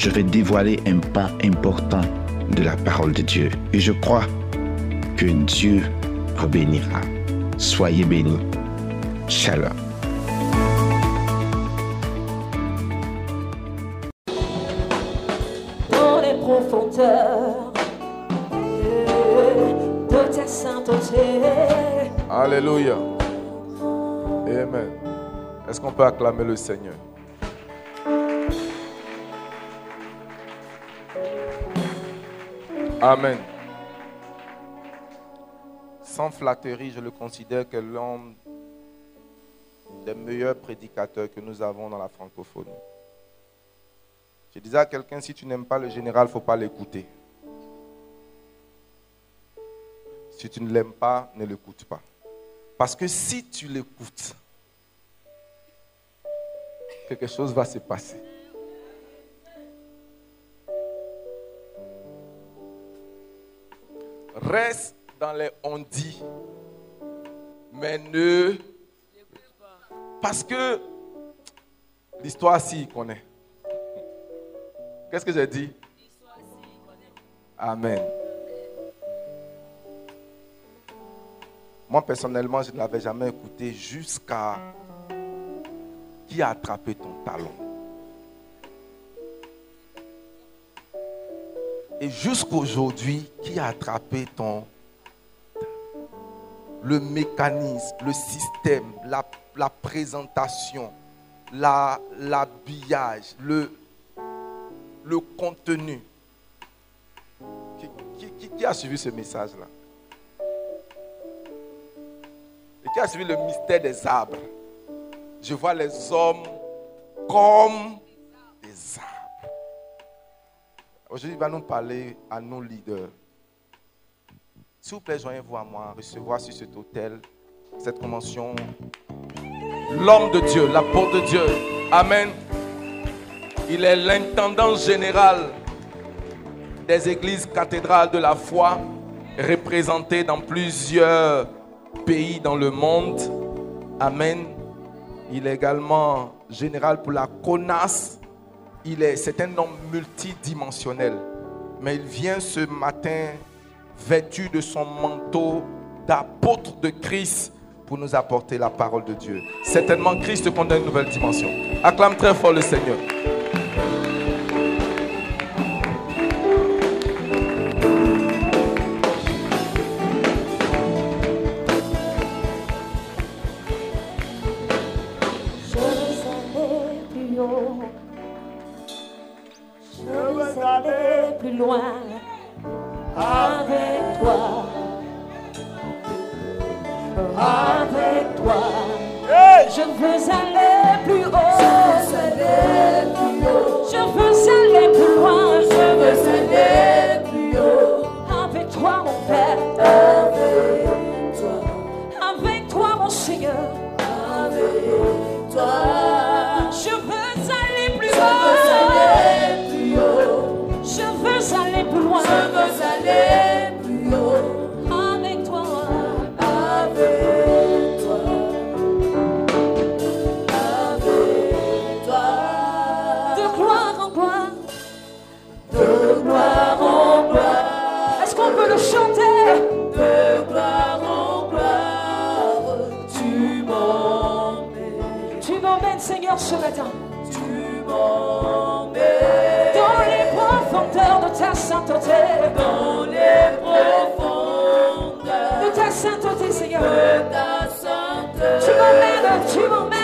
je vais dévoiler un pan important de la parole de Dieu. Et je crois que Dieu vous bénira. Soyez bénis. Shalom. dans les profondeurs de ta sainteté. Alléluia. Amen. Est-ce qu'on peut acclamer le Seigneur? Amen. Sans flatterie, je le considère que l'homme des meilleurs prédicateurs que nous avons dans la francophonie. Je disais à quelqu'un, si tu n'aimes pas le général, il ne faut pas l'écouter. Si tu ne l'aimes pas, ne l'écoute pas. Parce que si tu l'écoutes, quelque chose va se passer. Reste dans les on-dit, mais ne... Parce que l'histoire, il connaît. Qu'est-ce que j'ai dit? Amen. Moi, personnellement, je ne l'avais jamais écouté jusqu'à qui a attrapé ton talon. Et jusqu'aujourd'hui, qui a attrapé ton... Le mécanisme, le système, la, la présentation, la- l'habillage, le, le contenu? Qui- qui a suivi ce message-là? Et qui a suivi le mystère des arbres? Je vois les hommes comme des arbres. Aujourd'hui, il va nous parler à nos leaders. S'il vous plaît, joignez-vous à moi, recevoir sur cet hôtel cette convention. L'homme de Dieu, l'apôtre de Dieu. Amen. Il est l'intendant général des églises cathédrales de la foi, représentées dans plusieurs pays dans le monde. Amen. Il est également général pour la CONAS. Il est, c'est un homme multidimensionnel. Mais il vient ce matin vêtu de son manteau d'apôtre de Christ pour nous apporter la parole de Dieu. Certainement, Christ te une nouvelle dimension. Acclame très fort le Seigneur. Seigneur, ce matin. Tu m'emmènes. Dans les profondeurs de ta sainteté. Dans les profondeurs. De ta sainteté, Seigneur. De ta sainteté. Tu m'emmènes, tu m'emmènes.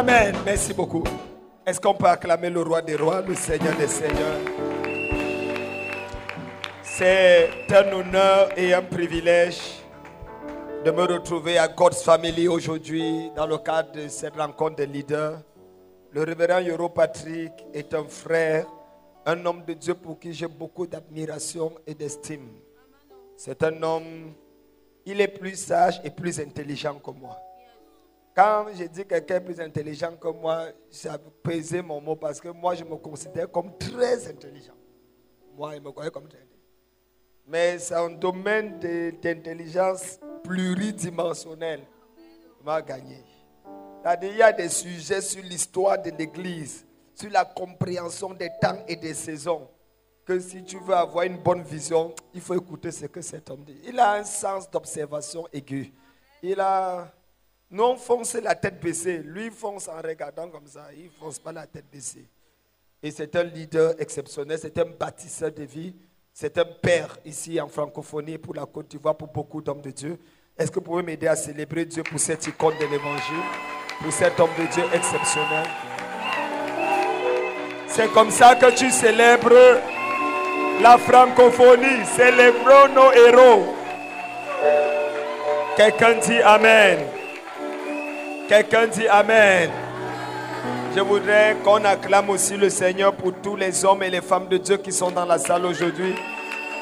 Amen. Merci beaucoup. Est-ce qu'on peut acclamer le roi des rois, le Seigneur des seigneurs? C'est un honneur et un privilège de me retrouver à God's Family aujourd'hui dans le cadre de cette rencontre des leaders. Le révérend Yoro Patrick est un frère, un homme de Dieu pour qui j'ai beaucoup d'admiration et d'estime. C'est un homme, il est plus sage et plus intelligent que moi. Quand j'ai dit quelqu'un plus intelligent que moi, j'ai pesé mon mot parce que moi, je me considère comme très intelligent. Moi, il me croyait comme très intelligent. Mais c'est un domaine d'intelligence pluridimensionnel qui m'a gagné. Il y a des sujets sur l'histoire de l'Église, sur la compréhension des temps et des saisons. Que si tu veux avoir une bonne vision, il faut écouter ce que cet homme dit. Il a un sens d'observation aigu. Il a. Nous, on fonce la tête baissée. Lui, fonce en regardant comme ça. Il ne fonce pas la tête baissée. Et c'est un leader exceptionnel, c'est un bâtisseur de vie, c'est un père ici en francophonie pour la Côte d'Ivoire, pour beaucoup d'hommes de Dieu. Est-ce que vous pouvez m'aider à célébrer Dieu pour cette icône de l'évangile, pour cet homme de Dieu exceptionnel? C'est comme ça que tu célèbres la francophonie. Célébrons nos héros. Quelqu'un dit Amen. Quelqu'un dit Amen. Je voudrais qu'on acclame aussi le Seigneur pour tous les hommes et les femmes de Dieu qui sont dans la salle aujourd'hui,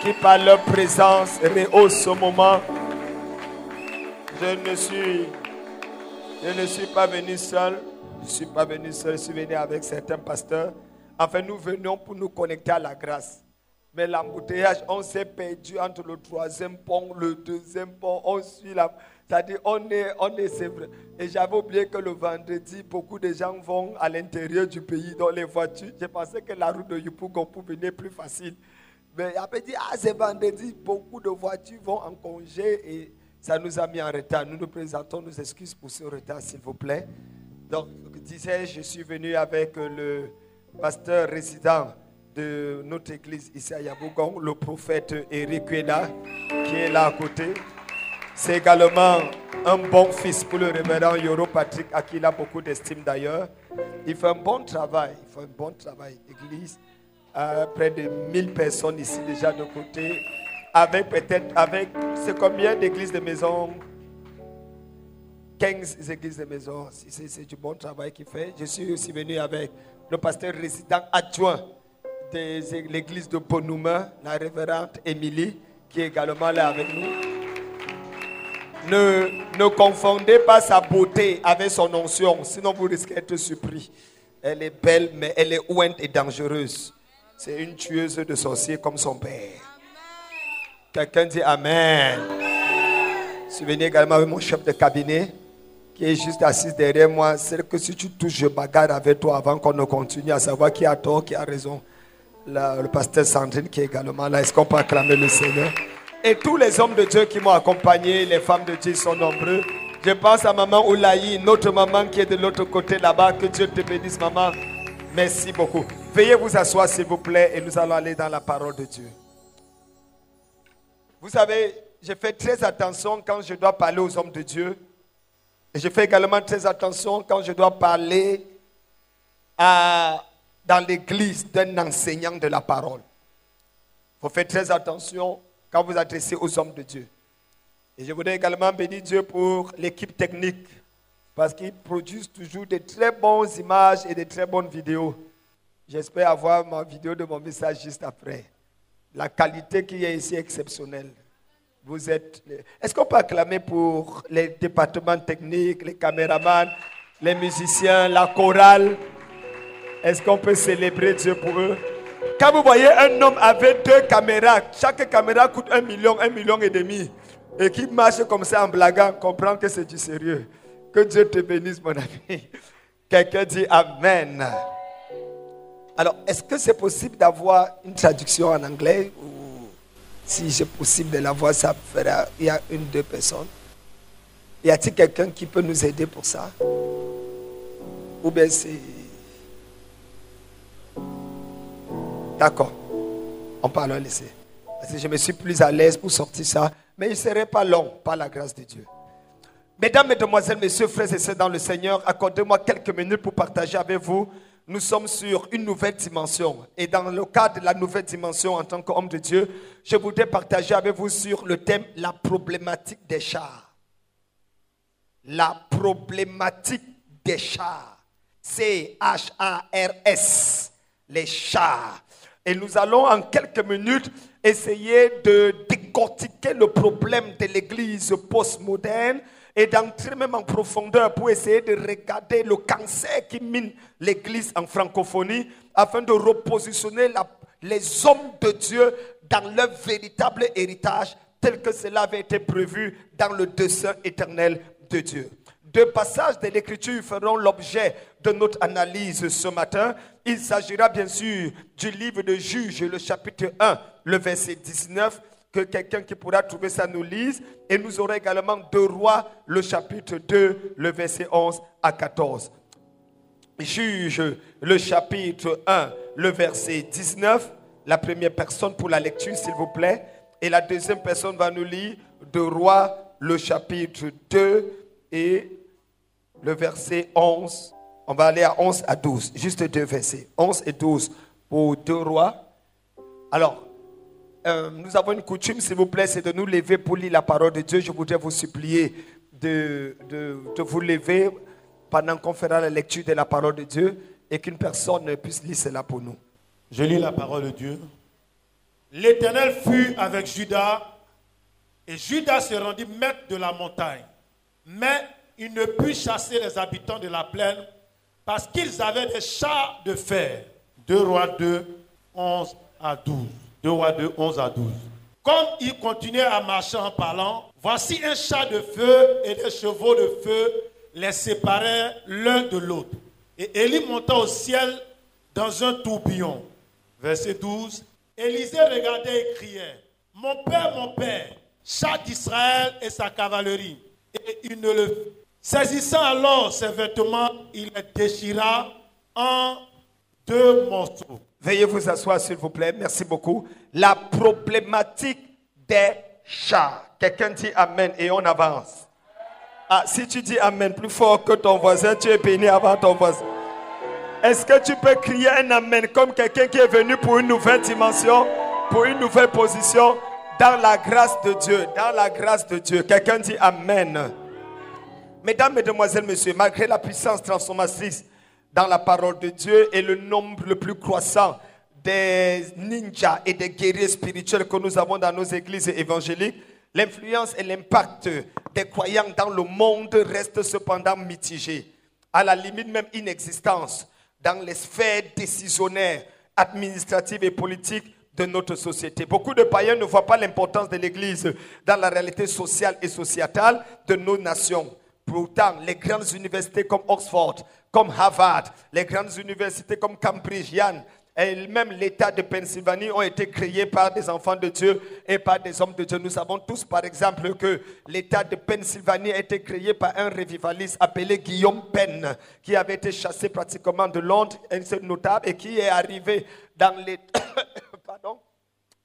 qui par leur présence rehaussent ce moment. Je ne suis, je ne suis pas venu seul. Je ne suis pas venu seul. Je suis venu avec certains pasteurs. Enfin, nous venons pour nous connecter à la grâce. Mais l'embouteillage, on s'est perdu entre le troisième pont, le deuxième pont. On suit la. C'est-à-dire, on est, on est, c'est vrai. Et j'avais oublié que le vendredi, beaucoup de gens vont à l'intérieur du pays dans les voitures. J'ai pensé que la route de Yopougon pouvait venir plus facile. Mais après dit, ah, c'est vendredi, beaucoup de voitures vont en congé et ça nous a mis en retard. Nous nous présentons nos excuses pour ce retard, s'il vous plaît. Donc, je disais, je suis venu avec le pasteur résident de notre église ici à Yabougon, le prophète Eric Ueda, qui est là à côté. C'est également un bon fils pour le révérend Yoro Patrick, à qui il a beaucoup d'estime d'ailleurs. Il fait un bon travail, il fait un bon travail. Église, euh, près de 1000 personnes ici déjà de côté, avec peut-être, avec, c'est combien d'églises de maison? 15 églises de maison. C'est du bon travail qu'il fait. Je suis aussi venu avec le pasteur résident adjoint de l'église de Bonuma, la révérende Émilie, qui est également là avec nous. Ne, ne confondez pas sa beauté avec son onction, sinon vous risquez d'être surpris. Elle est belle, mais elle est ouinte et dangereuse. C'est une tueuse de sorciers comme son père. Quelqu'un dit Amen. Venu également avec mon chef de cabinet qui est juste assis derrière moi. C'est que si tu touches, je bagarre avec toi avant qu'on ne continue à savoir qui a tort, qui a raison. Le pasteur Sandrine qui est également là. Est-ce qu'on peut acclamer le Seigneur? Et tous les hommes de Dieu qui m'ont accompagné, les femmes de Dieu sont nombreux. Je pense à maman Oulaï, notre maman qui est de l'autre côté là-bas. Que Dieu te bénisse, maman. Merci beaucoup. Veuillez vous asseoir, s'il vous plaît, et nous allons aller dans la parole de Dieu. Vous savez, je fais très attention quand je dois parler aux hommes de Dieu. Et je fais également très attention quand je dois parler à- dans l'église d'un enseignant de la parole. Il faut faire très attention quand vous adressez aux hommes de Dieu. Et je voudrais également bénir Dieu pour l'équipe technique, parce qu'ils produisent toujours de très bonnes images et de très bonnes vidéos. J'espère avoir ma vidéo de mon message juste après. La qualité qui est ici est exceptionnelle. Vous êtes. Est-ce qu'on peut acclamer pour les départements techniques, les caméramans, les musiciens, la chorale? Est-ce qu'on peut célébrer Dieu pour eux? Quand vous voyez un homme avec deux caméras, chaque caméra coûte un million, un million et demi, et qui marche comme ça en blaguant, comprends que c'est du sérieux. Que Dieu te bénisse, mon ami. Quelqu'un dit Amen. Alors, est-ce que c'est possible d'avoir une traduction en anglais ou si c'est possible de l'avoir, ça fera. Il y a une, deux personnes. Y a-t-il quelqu'un qui peut nous aider pour ça? Ou bien c'est. D'accord. On peut alors laisser. Je me suis plus à l'aise pour sortir ça mais il ne serait pas long par la grâce de Dieu. Mesdames, Mesdemoiselles, Messieurs, frères et sœurs dans le Seigneur, accordez-moi quelques minutes pour partager avec vous. Nous sommes sur une nouvelle dimension. Et dans le cadre de la nouvelle dimension en tant qu'homme de Dieu, je voudrais partager avec vous sur le thème la problématique des chars. La problématique des chars. C-H-A-R-S. Les chars. Et nous allons en quelques minutes essayer de décortiquer le problème de l'église postmoderne et d'entrer même en profondeur pour essayer de regarder le cancer qui mine l'Église en francophonie afin de repositionner les hommes de Dieu dans leur véritable héritage tel que cela avait été prévu dans le dessein éternel de Dieu. Deux passages de l'Écriture feront l'objet de notre analyse ce matin. Il s'agira bien sûr du livre de Juges, le chapitre 1, le verset 19 que quelqu'un qui pourra trouver ça nous lise. Et nous aurons également deux rois, le chapitre 2, le verset 11 à 14. Juge le chapitre 1, le verset 19. La première personne pour la lecture, s'il vous plaît. Et la deuxième personne va nous lire deux rois, le chapitre 2 et le verset 11. On va aller à 11 à 12, juste deux versets. 11 et 12 pour deux rois. Alors, euh, nous avons une coutume, s'il vous plaît, c'est de nous lever pour lire la parole de Dieu. Je voudrais vous supplier de, de, de vous lever pendant qu'on fera la lecture de la parole de Dieu et qu'une personne puisse lire cela pour nous. Je lis la parole de Dieu. L'Éternel fut avec Judas et Judas se rendit maître de la montagne. Mais il ne put chasser les habitants de la plaine parce qu'ils avaient des chars de fer. 2 rois 2, 11 à 12. 2 rois 2, 11 à 12. Comme il continuait à marcher en parlant, voici un char de feu et des chevaux de feu les séparaient l'un de l'autre. Et Élie monta au ciel dans un tourbillon. Verset 12. Élisée regardait et criait, Mon père, mon père, char d'Israël et sa cavalerie. Et il ne le... Saisissant alors ses vêtements, il les déchira en deux morceaux. Veuillez vous asseoir, s'il vous plaît. Merci beaucoup. La problématique des chats. Quelqu'un dit Amen et on avance. Ah, si tu dis Amen plus fort que ton voisin, tu es béni avant ton voisin. Est-ce que tu peux crier un Amen comme quelqu'un qui est venu pour une nouvelle dimension, pour une nouvelle position? Dans la grâce de Dieu, dans la grâce de Dieu. Quelqu'un dit Amen. Mesdames, Mesdemoiselles, Messieurs, malgré la puissance transformatrice dans la parole de Dieu et le nombre le plus croissant des ninjas et des guerriers spirituels que nous avons dans nos églises évangéliques, l'influence et l'impact des croyants dans le monde restent cependant mitigés, à la limite même inexistence dans les sphères décisionnaires, administratives et politiques de notre société. Beaucoup de païens ne voient pas l'importance de l'Église dans la réalité sociale et sociétale de nos nations. Pourtant, les grandes universités comme Oxford, comme Harvard, les grandes universités comme Cambridge, Yann, et même l'État de Pennsylvanie ont été créés par des enfants de Dieu et par des hommes de Dieu. Nous savons tous, par exemple, que l'État de Pennsylvanie a été créé par un revivaliste appelé Guillaume Penn, qui avait été chassé pratiquement de Londres, un notable, et qui est arrivé dans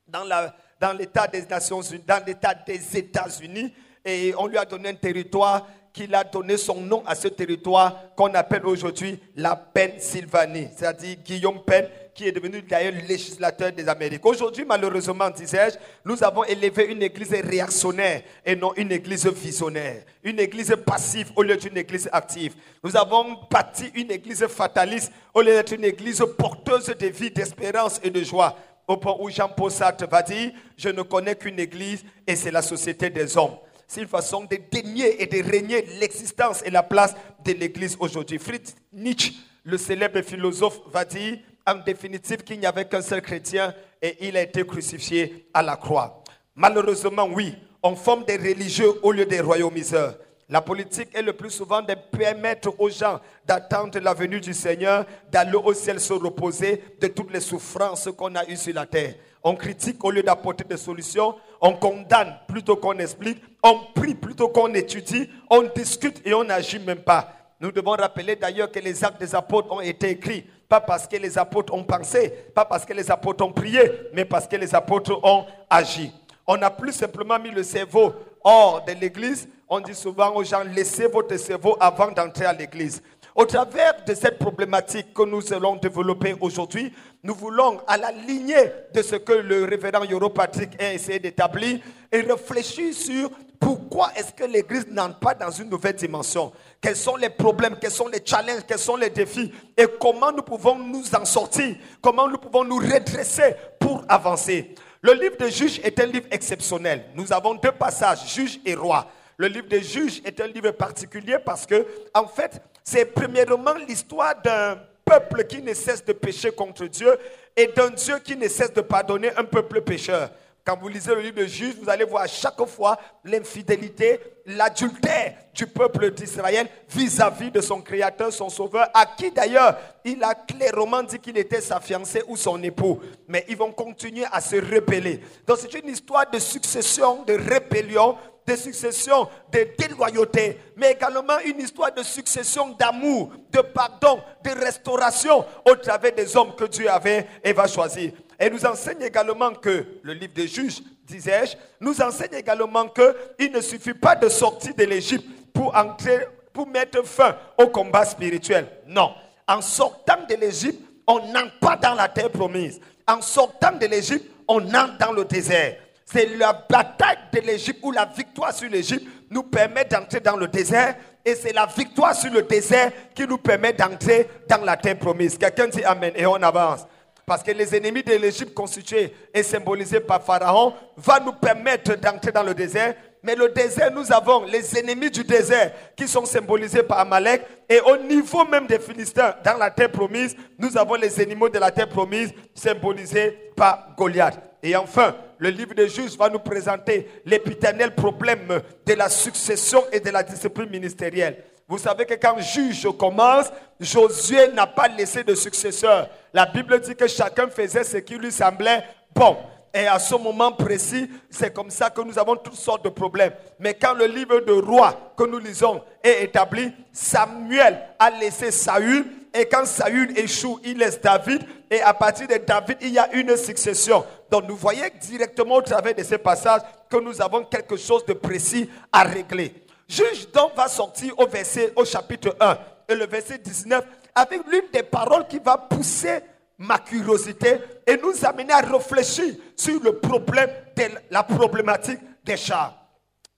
dans dans des Nations dans l'état des États-Unis, et on lui a donné un territoire qu'il a donné son nom à ce territoire qu'on appelle aujourd'hui la Pennsylvanie, c'est-à-dire Guillaume Penn, qui est devenu d'ailleurs législateur des Amériques. Aujourd'hui, malheureusement, disais-je, nous avons élevé une église réactionnaire et non une église visionnaire, une église passive au lieu d'une église active. Nous avons bâti une église fataliste au lieu d'être une église porteuse de vie, d'espérance et de joie au point où Jean-Paul Sartre va dire, je ne connais qu'une église et c'est la société des hommes. C'est une façon de dénier et de régner l'existence et la place de l'église aujourd'hui. Fritz Nietzsche, le célèbre philosophe, va dire en définitive qu'il n'y avait qu'un seul chrétien et il a été crucifié à la croix. Malheureusement, oui, on forme des religieux au lieu des royaumiseurs. La politique est le plus souvent de permettre aux gens d'attendre la venue du Seigneur, d'aller au ciel se reposer de toutes les souffrances qu'on a eues sur la terre. On critique au lieu d'apporter des solutions, on condamne plutôt qu'on explique, on prie plutôt qu'on étudie, on discute et on n'agit même pas. Nous devons rappeler d'ailleurs que les actes des apôtres ont été écrits, pas parce que les apôtres ont pensé, pas parce que les apôtres ont prié, mais parce que les apôtres ont agi. On n'a plus simplement mis le cerveau hors de l'église. On dit souvent aux gens, laissez votre cerveau avant d'entrer à l'église. Au travers de cette problématique que nous allons développer aujourd'hui, nous voulons, à la lignée de ce que le révérend Yoro Patrick a essayé d'établir, réfléchir sur pourquoi est-ce que l'Église n'entre pas dans une nouvelle dimension Quels sont les problèmes Quels sont les challenges Quels sont les défis Et comment nous pouvons nous en sortir Comment nous pouvons nous redresser pour avancer Le livre de Juges est un livre exceptionnel. Nous avons deux passages, Juges et Rois. Le livre de Juges est un livre particulier parce que, en fait, c'est premièrement l'histoire d'un peuple qui ne cesse de pécher contre Dieu et d'un Dieu qui ne cesse de pardonner un peuple pécheur. Quand vous lisez le livre de Juges, vous allez voir à chaque fois l'infidélité, l'adultère du peuple d'Israël vis-à-vis de son Créateur, son Sauveur, à qui d'ailleurs il a clairement dit qu'il était sa fiancée ou son époux. Mais ils vont continuer à se rebeller. Donc c'est une histoire de succession, de rébellion, de succession de déloyauté, mais également une histoire de succession d'amour, de pardon, de restauration au travers des hommes que Dieu avait et va choisir. Et nous enseigne également que, le livre des juges, disais-je, nous enseigne également qu'il ne suffit pas de sortir de l'Égypte pour entrer, pour mettre fin au combat spirituel. Non. En sortant de l'Égypte, on n'entre pas dans la terre promise. En sortant de l'Égypte, on entre dans le désert. C'est la bataille de l'Égypte ou la victoire sur l'Égypte nous permet d'entrer dans le désert et c'est la victoire sur le désert qui nous permet d'entrer dans la terre promise. Quelqu'un dit Amen et on avance. Parce que les ennemis de l'Égypte constitués et symbolisés par Pharaon va nous permettre d'entrer dans le désert. Mais le désert, nous avons les ennemis du désert qui sont symbolisés par Amalek. Et au niveau même des Philistins, dans la terre promise, nous avons les ennemis de la terre promise symbolisés par Goliath. Et enfin, le livre des juges va nous présenter l'épiternel problème de la succession et de la discipline ministérielle. Vous savez que quand juge commence, Josué n'a pas laissé de successeur. La Bible dit que chacun faisait ce qui lui semblait bon. Et à ce moment précis, c'est comme ça que nous avons toutes sortes de problèmes. Mais quand le livre de roi que nous lisons est établi, Samuel a laissé Saül. Et quand Saül échoue, il laisse David. Et à partir de David, il y a une succession. Donc nous voyons directement au travers de ces passages que nous avons quelque chose de précis à régler. Juge donc va sortir au verset, au chapitre 1 et le verset 19 avec l'une des paroles qui va pousser ma curiosité et nous amener à réfléchir sur le problème de la problématique des chars.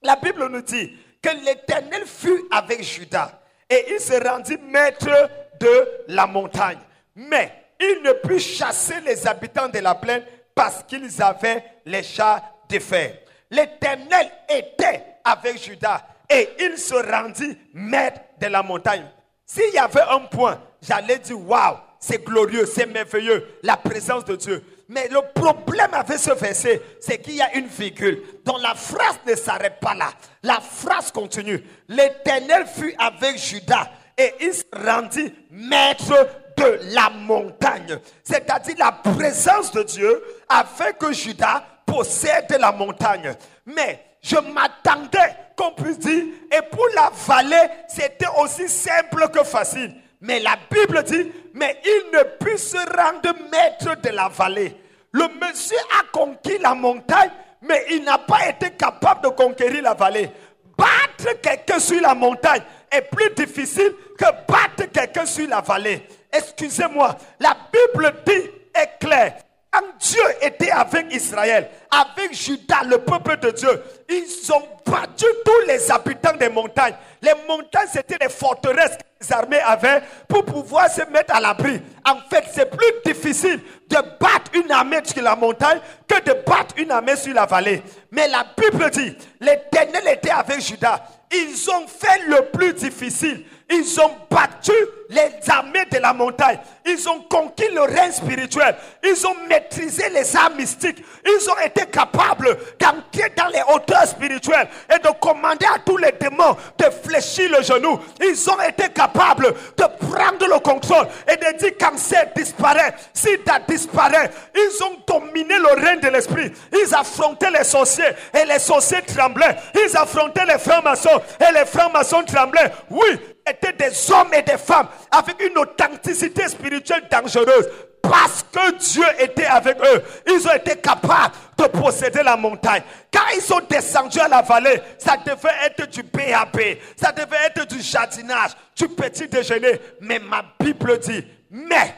La Bible nous dit que l'Éternel fut avec Judas et il se rendit maître de la montagne. Mais il ne put chasser les habitants de la plaine parce qu'ils avaient les chars de fer. L'Éternel était avec Judas et il se rendit maître de la montagne. S'il y avait un point, j'allais dire waouh, c'est glorieux, c'est merveilleux, la présence de Dieu. Mais le problème avec ce verset, c'est qu'il y a une virgule. dont la phrase ne s'arrête pas là. La phrase continue. L'Éternel fut avec Judas et il se rendit maître de la montagne. C'est-à-dire la présence de Dieu a fait que Judas possède la montagne. Mais je m'attendais qu'on puisse dire, et pour la vallée, c'était aussi simple que facile. Mais la Bible dit, mais il ne put se rendre maître de la vallée. Le monsieur a conquis la montagne, mais il n'a pas été capable de conquérir la vallée. Battre quelqu'un sur la montagne est plus difficile que battre quelqu'un sur la vallée. Excusez-moi, la Bible dit est claire. Quand Dieu était avec Israël, avec Judas, le peuple de Dieu, ils ont battu tous les habitants des montagnes. Les montagnes, c'était des forteresses que les armées avaient pour pouvoir se mettre à l'abri. En fait, c'est plus difficile de battre une armée sur la montagne que de battre une armée sur la vallée. Mais la Bible dit, l'Éternel était avec Judas. Ils ont fait le plus difficile. Ils ont battu les armées de la montagne. Ils ont conquis le règne spirituel. Ils ont maîtrisé les arts mystiques. Ils ont été capables d'entrer dans les hauteurs spirituelles et de commander à tous les démons de fléchir le genou. Ils ont été capables de prendre le contrôle et de dire cancer disparaît, sida disparaît. Ils ont dominé le règne de l'esprit. Ils affrontaient les sorciers et les sorciers tremblaient. Ils affrontaient les francs-maçons et les francs-maçons tremblaient. Oui, étaient des hommes et des femmes avec une authenticité spirituelle dangereuse. Parce que Dieu était avec eux, ils ont été capables de posséder la montagne. Quand ils sont descendus à la vallée, ça devait être du BAB, ça devait être du jardinage, du petit déjeuner. Mais ma Bible dit, mais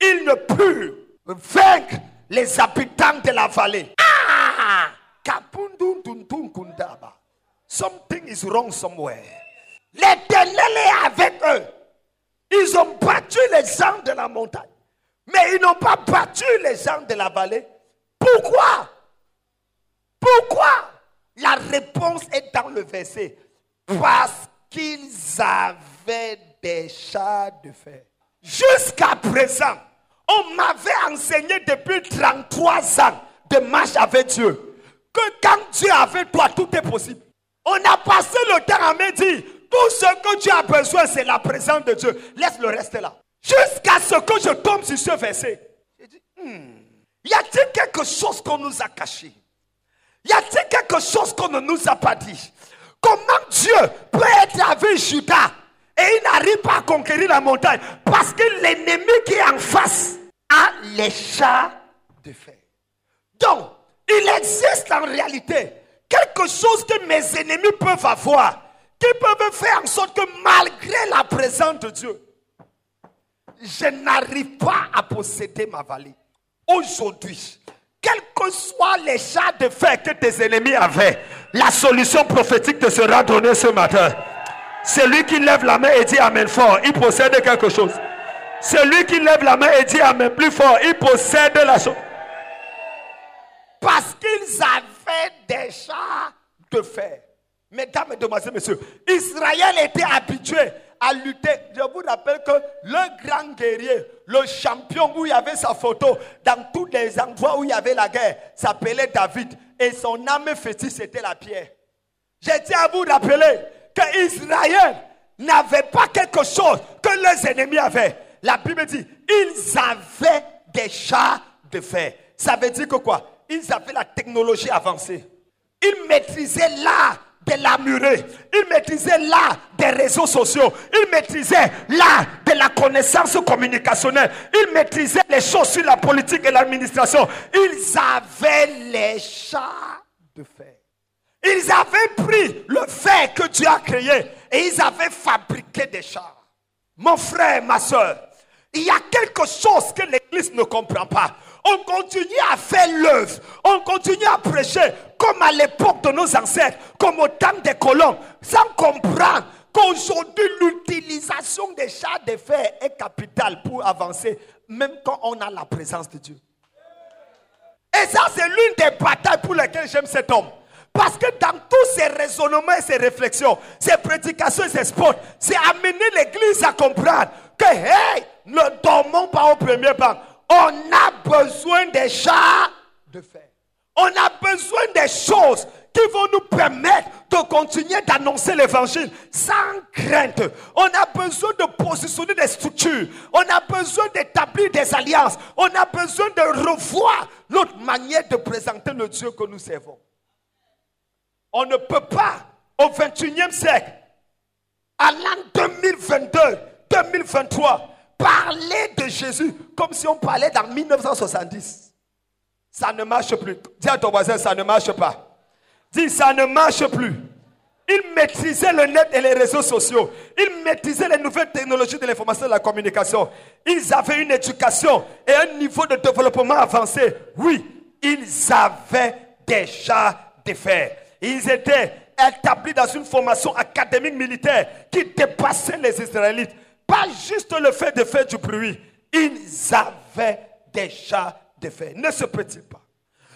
ils ne purent vaincre les habitants de la vallée. Ah! Something is wrong somewhere. L'éternel est avec eux. Ils ont battu les gens de la montagne. Mais ils n'ont pas battu les gens de la vallée. Pourquoi? Pourquoi? La réponse est dans le verset. Parce qu'ils avaient des chats de fer. Jusqu'à présent, on m'avait enseigné depuis 33 ans de marche avec Dieu que quand Dieu est toi, tout est possible. On a passé le temps à me dire, tout ce que tu as besoin, c'est la présence de Dieu. Laisse le reste là. Jusqu'à ce que je tombe sur ce verset. J'ai dit, hmm, y a-t-il quelque chose qu'on nous a caché? Y a-t-il quelque chose qu'on ne nous a pas dit? Comment Dieu peut être avec Judas et il n'arrive pas à conquérir la montagne? Parce que l'ennemi qui est en face a les chats de fer. Donc, il existe en réalité quelque chose que mes ennemis peuvent avoir, qui peuvent faire en sorte que malgré la présence de Dieu, je n'arrive pas à posséder ma vallée. Aujourd'hui, quels que soient les chats de fer que tes ennemis avaient, la solution prophétique te sera donnée ce matin. Celui qui lève la main et dit Amen fort, il possède quelque chose. Celui qui lève la main et dit Amen plus fort, il possède la chose. Parce qu'ils avaient des chats de fer. Mesdames, Mesdemoiselles, Messieurs, Israël était habitué à lutter. Je vous rappelle que le grand guerrier, le champion où il y avait sa photo, dans tous les endroits où il y avait la guerre, s'appelait David. Et son âme fétiche, c'était la pierre. Je tiens à vous rappeler que Israël n'avait pas quelque chose que les ennemis avaient. La Bible dit, ils avaient des chats de fer. Ça veut dire que quoi? Ils avaient la technologie avancée. Ils maîtrisaient l'art de la murée. Ils maîtrisaient l'art des réseaux sociaux. Ils maîtrisaient l'art de la connaissance communicationnelle. Ils maîtrisaient les choses sur la politique et l'administration. Ils avaient les chats de fer. Ils avaient pris le fer que Dieu a créé et ils avaient fabriqué des chars. Mon frère, ma soeur, il y a quelque chose que l'Église ne comprend pas. On continue à faire l'œuvre, on continue à prêcher comme à l'époque de nos ancêtres, comme au temps des colons, sans comprendre qu'aujourd'hui l'utilisation des chars de fer est capitale pour avancer, même quand on a la présence de Dieu. Et ça, c'est l'une des batailles pour lesquelles j'aime cet homme. Parce que dans tous ces raisonnements et ces réflexions, ces prédications et ces spots, c'est amener l'église à comprendre que, hey, ne dormons pas au premier banc. On a besoin des chats de fer. On a besoin des choses qui vont nous permettre de continuer d'annoncer l'évangile sans crainte. On a besoin de positionner des structures. On a besoin d'établir des alliances. On a besoin de revoir notre manière de présenter le Dieu que nous servons. On ne peut pas, au 21e siècle, à l'an 2022, 2023, parler de Jésus comme si on parlait dans 1970. Ça ne marche plus. Dis à ton voisin, ça ne marche pas. Dis, ça ne marche plus. Ils maîtrisaient le net et les réseaux sociaux. Ils maîtrisaient les nouvelles technologies de l'information et de la communication. Ils avaient une éducation et un niveau de développement avancé. Oui, ils avaient déjà des faits. Ils étaient établis dans une formation académique militaire qui dépassait les Israélites. Pas juste le fait de faire du bruit. Ils avaient déjà des faits. Ne se peut-il pas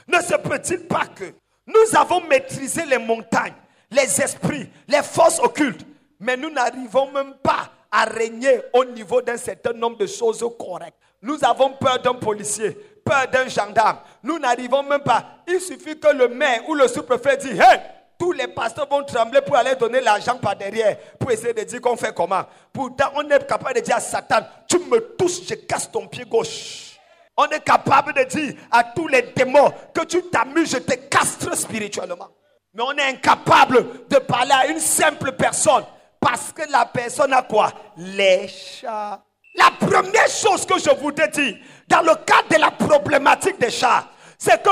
Ne se peut-il pas que nous avons maîtrisé les montagnes, les esprits, les forces occultes, mais nous n'arrivons même pas à régner au niveau d'un certain nombre de choses correctes. Nous avons peur d'un policier, peur d'un gendarme. Nous n'arrivons même pas. Il suffit que le maire ou le sous-préfet dise Hey, tous les pasteurs vont trembler pour aller donner l'argent par derrière, pour essayer de dire qu'on fait comment. Pourtant, on est capable de dire à Satan Tu me touches, je casse ton pied gauche. On est capable de dire à tous les démons que tu t'amuses, je te castre spirituellement. Mais on est incapable de parler à une simple personne parce que la personne a quoi? Les chats La première chose que je voudrais dire dans le cadre de la problématique des chars, c'est que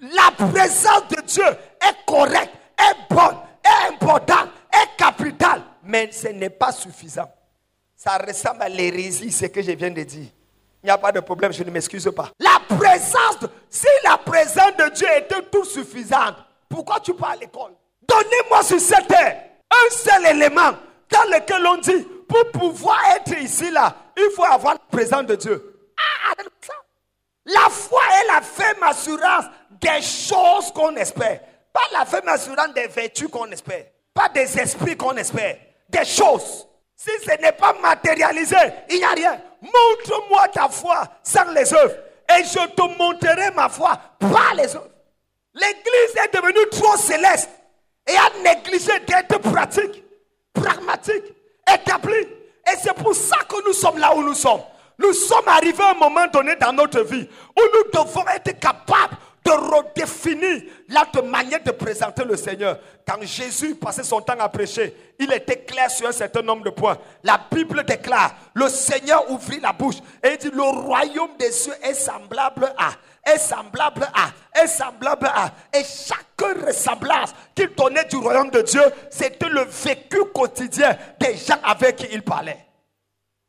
la présence de Dieu est correcte, est bonne, est importante, est capitale, mais ce n'est pas suffisant. Ça ressemble à l'hérésie, ce que je viens de dire. Il n'y a pas de problème, je ne m'excuse pas. La présence, de- si la présence de Dieu était tout suffisante, pourquoi tu pars à l'école? Donnez-moi sur cette terre un seul élément dans lequel on dit, pour pouvoir être ici, là, il faut avoir la présence de Dieu. Ah. La foi est la ferme assurance des choses qu'on espère. Pas la ferme assurance des vertus qu'on espère. Pas des esprits qu'on espère. Des choses. Si ce n'est pas matérialisé, il n'y a rien. Montre-moi ta foi sans les œuvres. Et je te montrerai ma foi par les œuvres. L'église est devenue trop céleste et a négligé d'être pratique, pragmatique, établie. Et c'est pour ça que nous sommes là où nous sommes. Nous sommes arrivés à un moment donné dans notre vie où nous devons être capables de redéfinir notre manière de présenter le Seigneur. Quand Jésus passait son temps à prêcher, il était clair sur un certain nombre de points. La Bible déclare, le Seigneur ouvrit la bouche et dit, le royaume des cieux est semblable à est semblable à, est semblable à. Et chaque ressemblance qu'il donnait du royaume de Dieu, c'était le vécu quotidien des gens avec qui il parlait.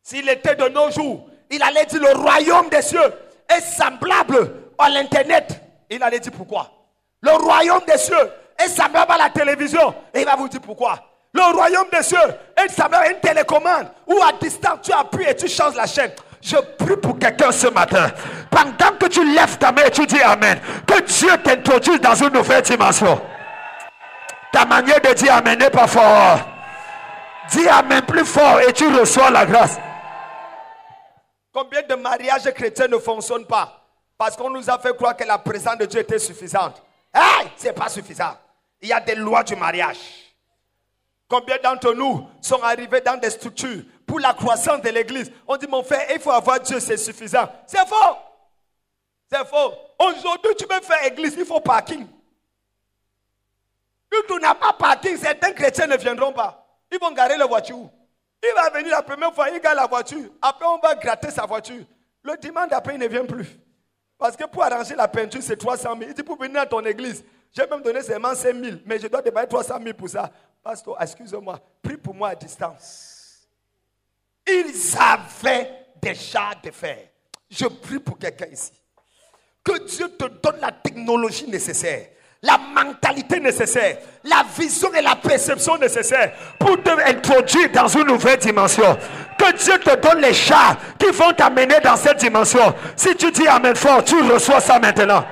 S'il était de nos jours, il allait dire le royaume des cieux est semblable à l'internet. Il allait dire pourquoi? Le royaume des cieux est semblable à la télévision. Et il va vous dire pourquoi. Le royaume des cieux est semblable à une télécommande où à distance tu appuies et tu changes la chaîne. Je prie pour quelqu'un ce matin. Pendant que tu lèves ta main et tu dis Amen, que Dieu t'introduise dans une nouvelle dimension. Ta manière de dire Amen n'est pas fort. Dis Amen plus fort et tu reçois la grâce. Combien de mariages chrétiens ne fonctionnent pas? Parce qu'on nous a fait croire que la présence de Dieu était suffisante. Hey, c'est pas suffisant. Il y a des lois du mariage. Combien d'entre nous sont arrivés dans des structures pour la croissance de l'église? On dit, mon frère, il faut avoir Dieu, c'est suffisant. C'est faux. C'est faux. Aujourd'hui, tu veux faire église, il faut parking. Si tu n'as pas parking, certains chrétiens ne viendront pas. Ils vont garer la voiture. Il va venir la première fois, il gare la voiture. Après, on va gratter sa voiture. Le dimanche d'après, il ne vient plus. Parce que pour arranger la peinture, c'est 300 000. Il dit, pour venir à ton église, j'ai même donné seulement 5 000, mais je dois déballer 300 000 pour ça. Pasteur, excusez-moi, prie pour moi à distance. Ils avaient chars de fer. Je prie pour quelqu'un ici. Que Dieu te donne la technologie nécessaire, la mentalité nécessaire, la vision et la perception nécessaires pour te introduire dans une nouvelle dimension. Que Dieu te donne les chars qui vont t'amener dans cette dimension. Si tu dis Amen fort, tu reçois ça maintenant.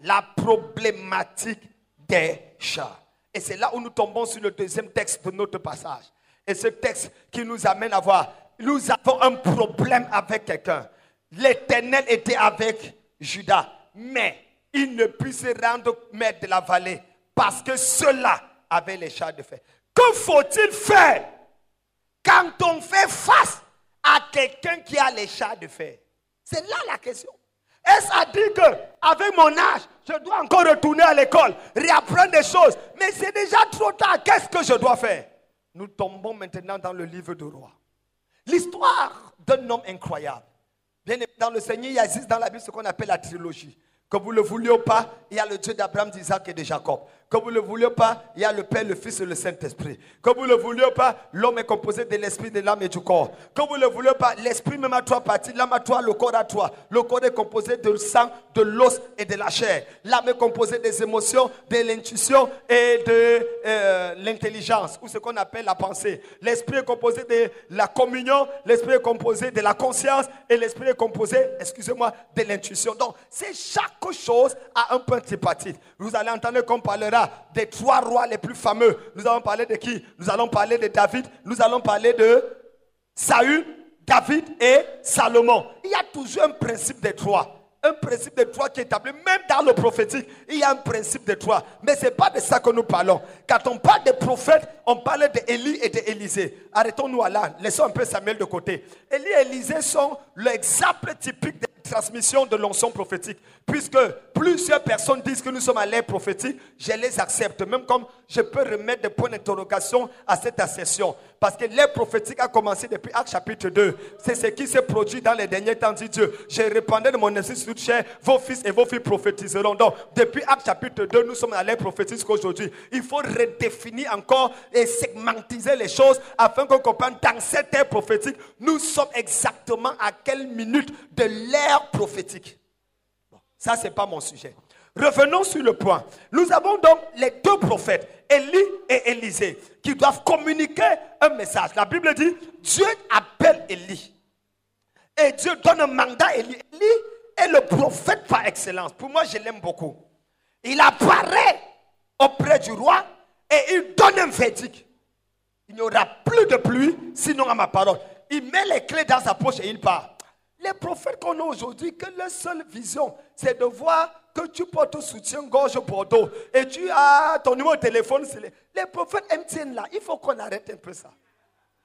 La problématique des chars. Et c'est là où nous tombons sur le deuxième texte de notre passage. Et ce texte qui nous amène à voir, nous avons un problème avec quelqu'un. L'Éternel était avec Judas, mais il ne put se rendre maître de la vallée parce que ceux-là avaient les chars de fer. Que faut-il faire quand on fait face à quelqu'un qui a les chars de fer? C'est là la question. Est-ce à dire que, avec mon âge, je dois encore retourner à l'école, réapprendre des choses, mais c'est déjà trop tard. Qu'est-ce que je dois faire? Nous tombons maintenant dans le livre de roi. L'histoire d'un homme incroyable. Bien dans le Seigneur, il existe dans la Bible ce qu'on appelle la trilogie. Que vous le vouliez ou pas, il y a le Dieu d'Abraham, d'Isaac et de Jacob. Que vous le vouliez ou pas, il y a le Père, le Fils et le Saint-Esprit. Que vous le vouliez ou pas, l'homme est composé de l'esprit, de l'âme et du corps. Que vous le vouliez ou pas, l'esprit même a trois parties, l'âme a trois, le corps a trois. Le corps est composé de sang, de l'os et de la chair. L'âme est composée des émotions, de l'intuition et de euh, l'intelligence, ou ce qu'on appelle la pensée. L'esprit est composé de la communion, l'esprit est composé de la conscience et l'esprit est composé, excusez-moi, de l'intuition. Donc, c'est chaque chose a un point tripartite. Vous allez entendre qu'on parlera des trois rois les plus fameux. Nous allons parler de qui? Nous allons parler de David, nous allons parler de Saül, David et Salomon. Il y a toujours un principe des trois. Un principe de trois qui est établi, même dans le prophétique, il y a un principe de trois. Mais ce n'est pas de ça que nous parlons. Quand on parle des prophètes, on parle d'Élie et d'Élisée. Arrêtons-nous à là, laissons un peu Samuel de côté. Élie et Élisée sont l'exemple typique des transmission de l'onction prophétique. Puisque plusieurs personnes disent que nous sommes à l'ère prophétique, je les accepte. Même comme je peux remettre des points d'interrogation à cette assertion. Parce que l'ère prophétique a commencé depuis Acte chapitre 2. C'est ce qui s'est produit dans les derniers temps, dit Dieu. J'ai répandu de mon esprit sur chair, vos fils et vos filles prophétiseront. Donc, depuis Acte chapitre 2, nous sommes à l'ère prophétique jusqu'aujourd'hui. Il faut redéfinir encore et segmentiser les choses afin qu'on comprenne dans cette ère prophétique, nous sommes exactement à quelle minute de l'ère prophétique. Ça, ce n'est pas mon sujet. Revenons sur le point. Nous avons donc les deux prophètes, Élie et Élisée, qui doivent communiquer un message. La Bible dit, Dieu appelle Élie. Et Dieu donne un mandat à Élie. Élie est le prophète par excellence. Pour moi, je l'aime beaucoup. Il apparaît auprès du roi et il donne un verdict. Il n'y aura plus de pluie, sinon à ma parole. Il met les clés dans sa poche et il part. Les prophètes qu'on a aujourd'hui, que leur seule vision, c'est de voir que tu portes soutien-gorge Bordeaux et tu as ton numéro de téléphone. Les, les prophètes MTN là, il faut qu'on arrête un peu ça.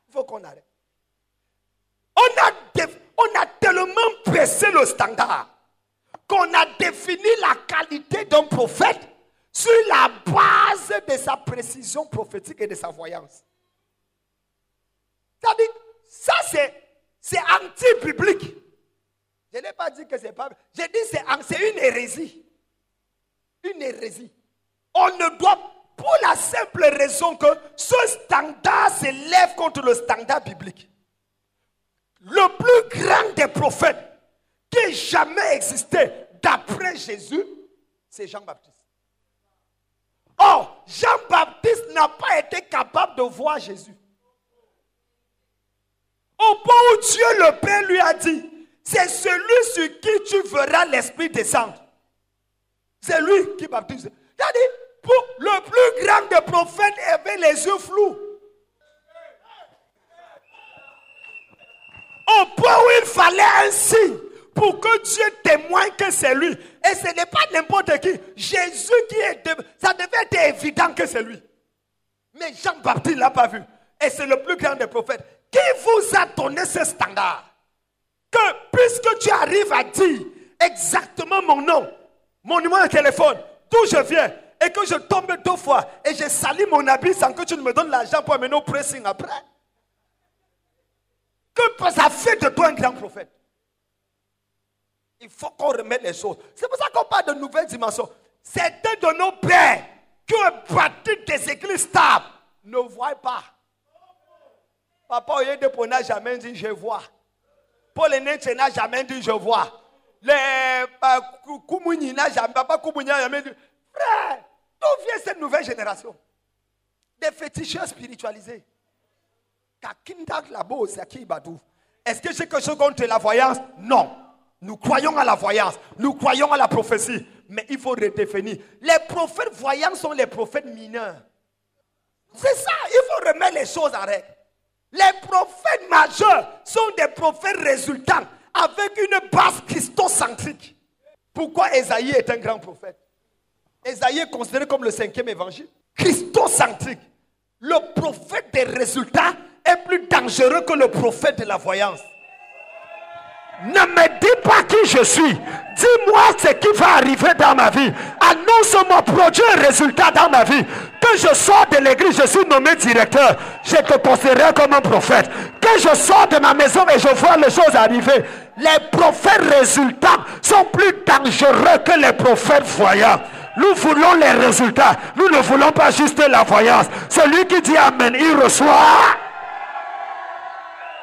Il faut qu'on arrête. On a, on a tellement pressé le standard qu'on a défini la qualité d'un prophète sur la base de sa précision prophétique et de sa voyance. Ça, c'est, c'est anti-biblique. Je n'ai pas dit que c'est pas. J'ai dit c'est, c'est une hérésie. Une hérésie. On ne doit, pour la simple raison que ce standard s'élève contre le standard biblique. Le plus grand des prophètes qui ait jamais existé d'après Jésus, c'est Jean-Baptiste. Or, Jean-Baptiste n'a pas été capable de voir Jésus. Au point où Dieu le Père lui a dit, c'est celui sur qui tu verras l'Esprit descendre. C'est lui qui baptise. C'est-à-dire, le plus grand des prophètes avait les yeux flous. Au point où il fallait un signe pour que Dieu témoigne que c'est lui. Et ce n'est pas n'importe qui. Jésus qui est... Ça devait être évident que c'est lui. Mais Jean-Baptiste ne l'a pas vu. Et c'est le plus grand des prophètes. Qui vous a donné ce standard? Que puisque tu arrives à dire exactement mon nom, mon numéro de téléphone, d'où je viens, et que je tombe deux fois et je salis mon habit sans que tu ne me donnes l'argent pour amener au pressing après. Que ça fait de toi un grand prophète. Il faut qu'on remette les choses. C'est pour ça qu'on parle de nouvelles dimensions. Certains de nos pères qui ont bâti des églises stables ne voient pas. Papa Oyedepo n'a jamais dit je vois. Paul Enenche n'a jamais dit je vois. Les euh, n'a jamais, dit. Frère, d'où vient cette nouvelle génération? Des féticheurs spiritualisés. Est-ce que j'ai quelque chose contre la voyance? Non. Nous croyons à la voyance. Nous croyons à la prophétie. Mais il faut redéfinir. Les prophètes voyants sont les prophètes mineurs. C'est ça. Il faut remettre les choses à règle. Les prophètes majeurs sont des prophètes résultants avec une base christocentrique. Pourquoi Esaïe est un grand prophète? Esaïe est considéré comme le cinquième évangile. Christocentrique. Le prophète des résultats est plus dangereux que le prophète de la voyance. Ne me dis pas qui je suis. Dis-moi ce qui va arriver dans ma vie. Annonce-moi, produit un résultat dans ma vie. Que je sors de l'église, je suis nommé directeur. Je te considérerai comme un prophète. Que je sors de ma maison et je vois les choses arriver. Les prophètes résultats sont plus dangereux que les prophètes voyants. Nous voulons les résultats. Nous ne voulons pas juste la voyance. Celui qui dit Amen, il reçoit.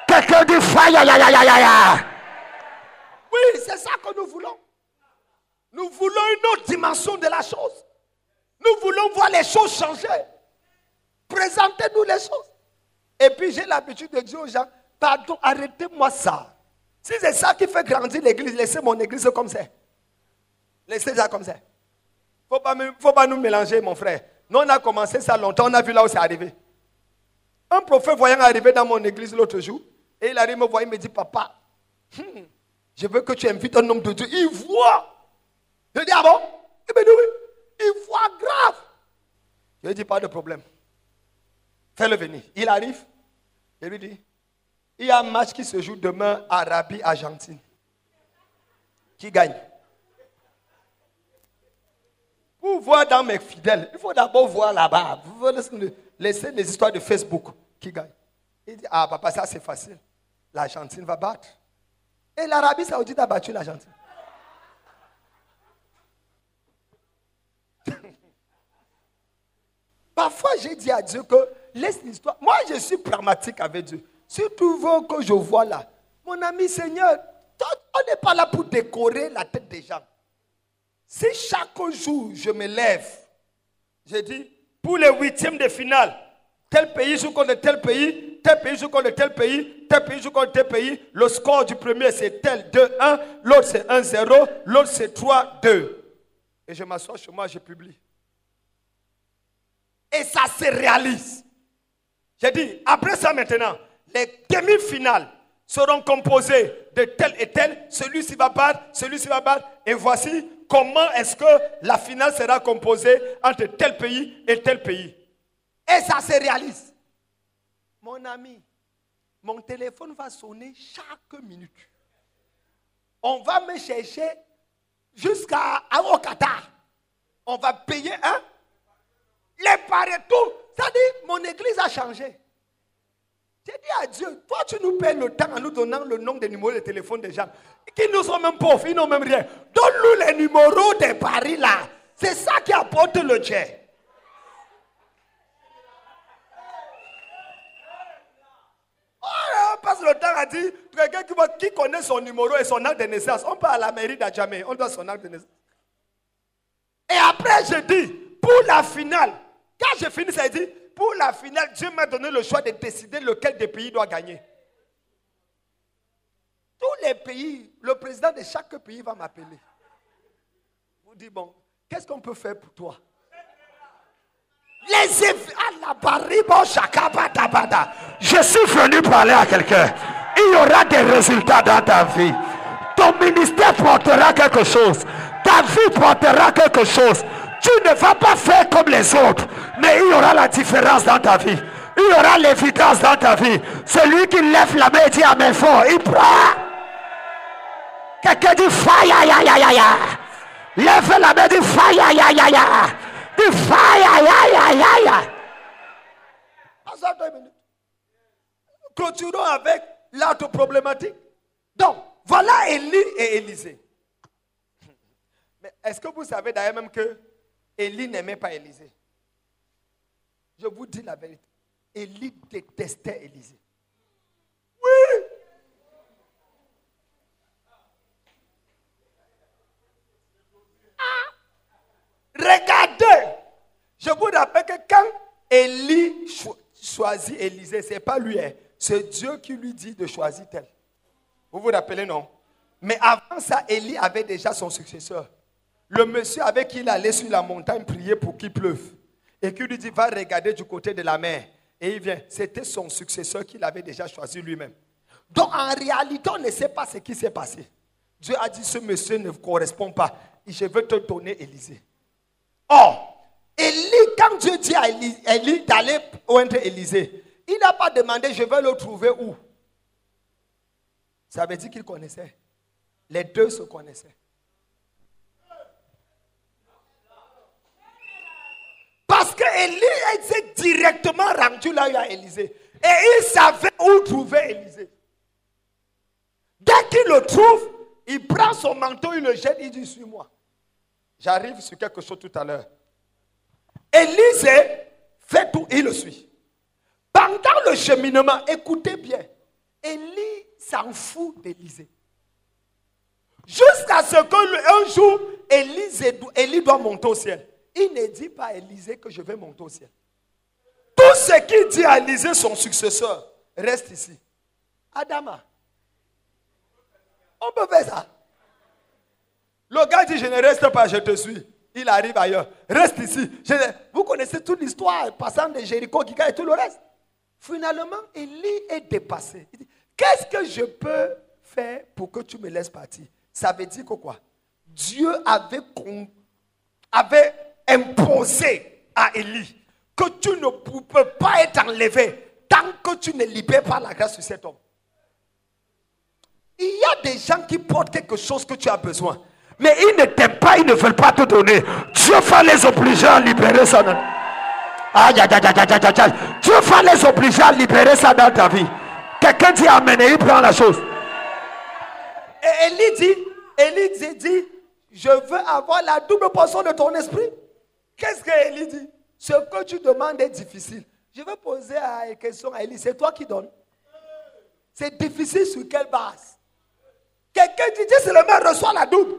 Quelqu'un dit Fire, ya, ya, ya, ya, ya. Oui, c'est ça que nous voulons. Nous voulons une autre dimension de la chose. Nous voulons voir les choses changer. Présentez-nous les choses. Et puis j'ai l'habitude de dire aux gens, pardon, arrêtez-moi ça. Si c'est ça qui fait grandir l'église, laissez mon église comme ça. Laissez ça comme ça. Il ne faut pas nous mélanger, mon frère. Nous, on a commencé ça longtemps, on a vu là où c'est arrivé. Un prophète voyant arriver dans mon église l'autre jour, et il arrive me voir, il me dit, papa, hmm, je veux que tu invites un homme de Dieu. Il voit. Je dis, ah bon? Il me dit, oui. Il voit grave. Je lui dis, pas de problème. Fais-le venir. Il arrive. Je lui dis, il y a un match qui se joue demain Arabie-Argentine. qui gagne? Pour voir dans mes fidèles, il faut d'abord voir là-bas. Vous laisser les histoires de Facebook qui gagne? Il dit, ah papa, ça c'est facile. L'Argentine va battre. Et l'Arabie Saoudite a battu l'Argentine. Parfois, j'ai dit à Dieu que laisse l'histoire. Moi, je suis pragmatique avec Dieu. Veux que je vois là, mon ami Seigneur, on n'est pas là pour décorer la tête des gens. Si chaque jour je me lève, je dis, pour les huitièmes de finale, tel pays joue contre tel pays, tel pays joue contre tel pays, tel pays joue contre tel pays, le score du premier c'est tel 2-1, l'autre c'est 1-0, l'autre c'est 3-2. Et je m'assois chez moi, je publie. Et ça se réalise. J'ai dit, après ça maintenant, les demi-finales seront composées de tel et tel. Celui-ci va battre, celui-ci va battre. Et voici comment est-ce que la finale sera composée entre tel pays et tel pays. Et ça se réalise. Mon ami, mon téléphone va sonner chaque minute. On va me chercher jusqu'à au. On va payer un. Les tout. Ça dit, mon église a changé. J'ai dit à Dieu, toi tu nous payes le temps en nous donnant le nom des numéros de téléphone des gens qui nous sont même pauvres, ils n'ont même rien. Donne-nous les numéros des paris là. C'est ça qui apporte le jet. Oh, on passe le temps à dire, quelqu'un qui, connaît son numéro et son acte de naissance, on part à la mairie d'Adjamé, on doit son acte de naissance. Et après, je dis, pour la finale, quand je finis, ça dit, pour la finale, Dieu m'a donné le choix de décider lequel des pays doit gagner. Tous les pays, le président de chaque pays va m'appeler. Vous dites, bon, qu'est-ce qu'on peut faire pour toi? Les Je suis venu parler à quelqu'un. Il y aura des résultats dans ta vie. Ton ministère portera quelque chose. Ta vie portera quelque chose. Tu ne vas pas faire comme les autres, mais il y aura la différence dans ta vie. Il y aura l'évidence dans ta vie. Celui qui lève la main et dit Amen fort, il prend. Quelqu'un dit fire, ya, ya, ya, ya. Lève la main, dit fire, ya, ya, ya. Ya, ya, ya. Clôturons avec l'autre problématique. Donc, voilà Élie et Élisée. Mais est-ce que vous savez d'ailleurs même que Élie n'aimait pas Élisée? Je vous dis la vérité. Élie détestait Élisée. Oui. Ah. Regardez. Je vous rappelle que quand Élie choisit Élisée, ce n'est pas lui, hein. c'est Dieu qui lui dit de choisir tel. Vous vous rappelez, non? Mais avant ça, Élie avait déjà son successeur. Le monsieur avec qui il allait sur la montagne prier pour qu'il pleuve. Et qui lui dit, va regarder du côté de la mer. Et il vient. C'était son successeur qu'il avait déjà choisi lui-même. Donc en réalité, on ne sait pas ce qui s'est passé. Dieu a dit, ce monsieur ne correspond pas. Je veux te donner Élisée. Or, Élie, quand Dieu dit à Élie d'aller poindre Élisée, il n'a pas demandé, je vais le trouver où? Ça veut dire qu'il connaissait. Les deux se connaissaient. Parce qu'Élie était directement rendu là où il y a Élisée. Et il savait où trouver Élisée. Dès qu'il le trouve, il prend son manteau, il le jette, il dit Suis-moi. J'arrive sur quelque chose tout à l'heure. Élisée fait tout, il le suit. Pendant le cheminement, écoutez bien, Élie s'en fout d'Élisée. Jusqu'à ce qu'un jour, Élie doit monter au ciel. Il ne dit pas à Élisée que je vais monter au ciel. Tout ce qu'il dit à Élisée, son successeur, reste ici. Adama. On peut faire ça. Le gars dit, je ne reste pas, je te suis. Il arrive ailleurs. Reste ici. Vous connaissez toute l'histoire, passant de Jéricho, Kika et tout le reste. Finalement, Élie est dépassé. Qu'est-ce que je peux faire pour que tu me laisses partir? Ça veut dire que quoi? Dieu avait, imposé à Élie que tu ne peux pas être enlevé tant que tu ne libères pas la grâce sur cet homme. Il y a des gens qui portent quelque chose que tu as besoin. Mais ils ne t'aiment pas, ils ne veulent pas te donner. Dieu va les obliger à libérer ça. Dans... Aïe, aïe, aïe. Dieu va les obliger à libérer ça dans ta vie. Quelqu'un dit Amen et il prend la chose. Et Élie dit, Élie dit, je veux avoir la double portion de ton esprit. Qu'est-ce que Élie dit? Ce que tu demandes est difficile. Je vais poser une question à Élie. C'est toi qui donnes. C'est difficile sur quelle base? Quelqu'un dit, seulement reçoit la double.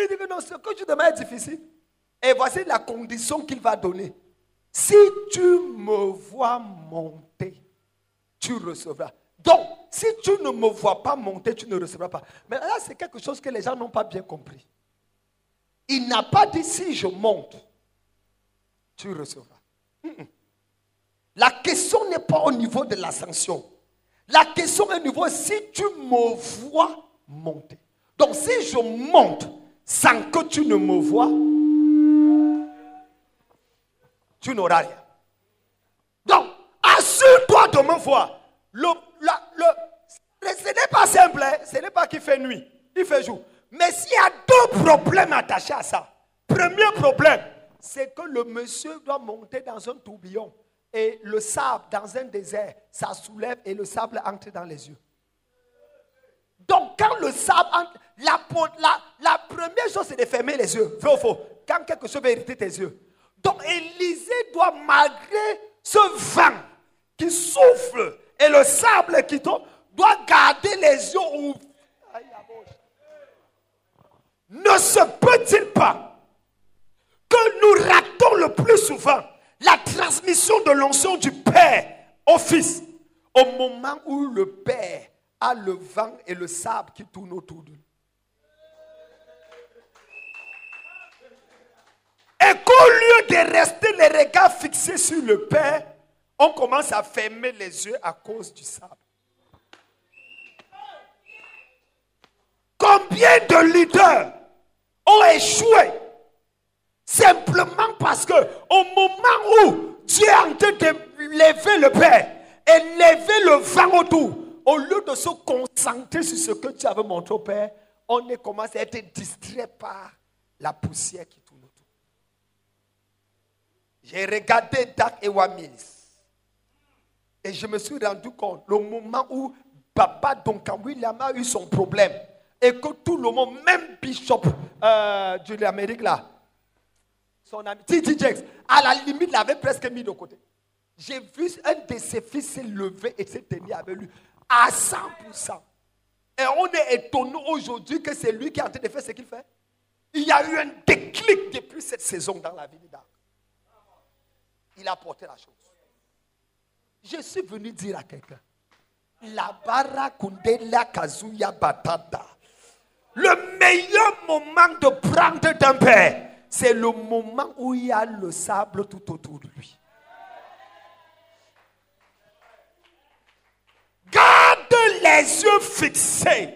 Il dit que non, ce que tu demandes est difficile. Et voici la condition qu'il va donner. Si tu me vois monter, tu recevras. Donc, si tu ne me vois pas monter, tu ne recevras pas. Mais là, c'est quelque chose que les gens n'ont pas bien compris. Il n'a pas dit si je monte, tu recevras. La question n'est pas au niveau de l'ascension. La question est au niveau si tu me vois monter. Donc, si je monte sans que tu ne me vois, tu n'auras rien. Donc, assure-toi de me voir. Le, la- le- ce n'est pas simple, hein. ce n'est pas qu'il fait nuit, il fait jour. Mais s'il y a deux problèmes attachés à ça. Premier problème, c'est que le monsieur doit monter dans un tourbillon et le sable dans un désert, ça soulève et le sable entre dans les yeux. Donc, quand le sable entre, la, première chose, c'est de fermer les yeux. Vrai ou faux Quand quelque chose veut irriter tes yeux. Donc, Élisée doit, malgré ce vent qui souffle et le sable qui tombe, doit garder les yeux ouverts. Ne se peut-il pas que nous ratons le plus souvent la transmission de l'onction du Père au Fils au moment où le Père a le vent et le sable qui tournent autour de lui. Et qu'au lieu de rester les regards fixés sur le Père, on commence à fermer les yeux à cause du sable. Combien de leaders ont échoué simplement parce que au moment où Dieu est en train de lever le Père et lever le vent autour, au lieu de se concentrer sur ce que tu avais montré au Père, on est commencé à être distrait par la poussière qui. J'ai regardé Dak et Mills et je me suis rendu compte, le moment où Papa Duncan William a eu son problème, et que tout le monde, même Bishop euh, de l'Amérique là, son ami, T.T. Jakes, à la limite, l'avait presque mis de côté. J'ai vu un de ses fils s'est levé et s'est tenu avec lui à 100%. Et on est étonné aujourd'hui que c'est lui qui est en train de faire ce qu'il fait. Il y a eu un déclic depuis cette saison dans la vie de Dak. Il a porté la chose. Je suis venu dire à quelqu'un, la bara kundela kazuya batata. Le meilleur moment de prendre d'un père, c'est le moment où il y a le sable tout autour de lui. Garde les yeux fixés.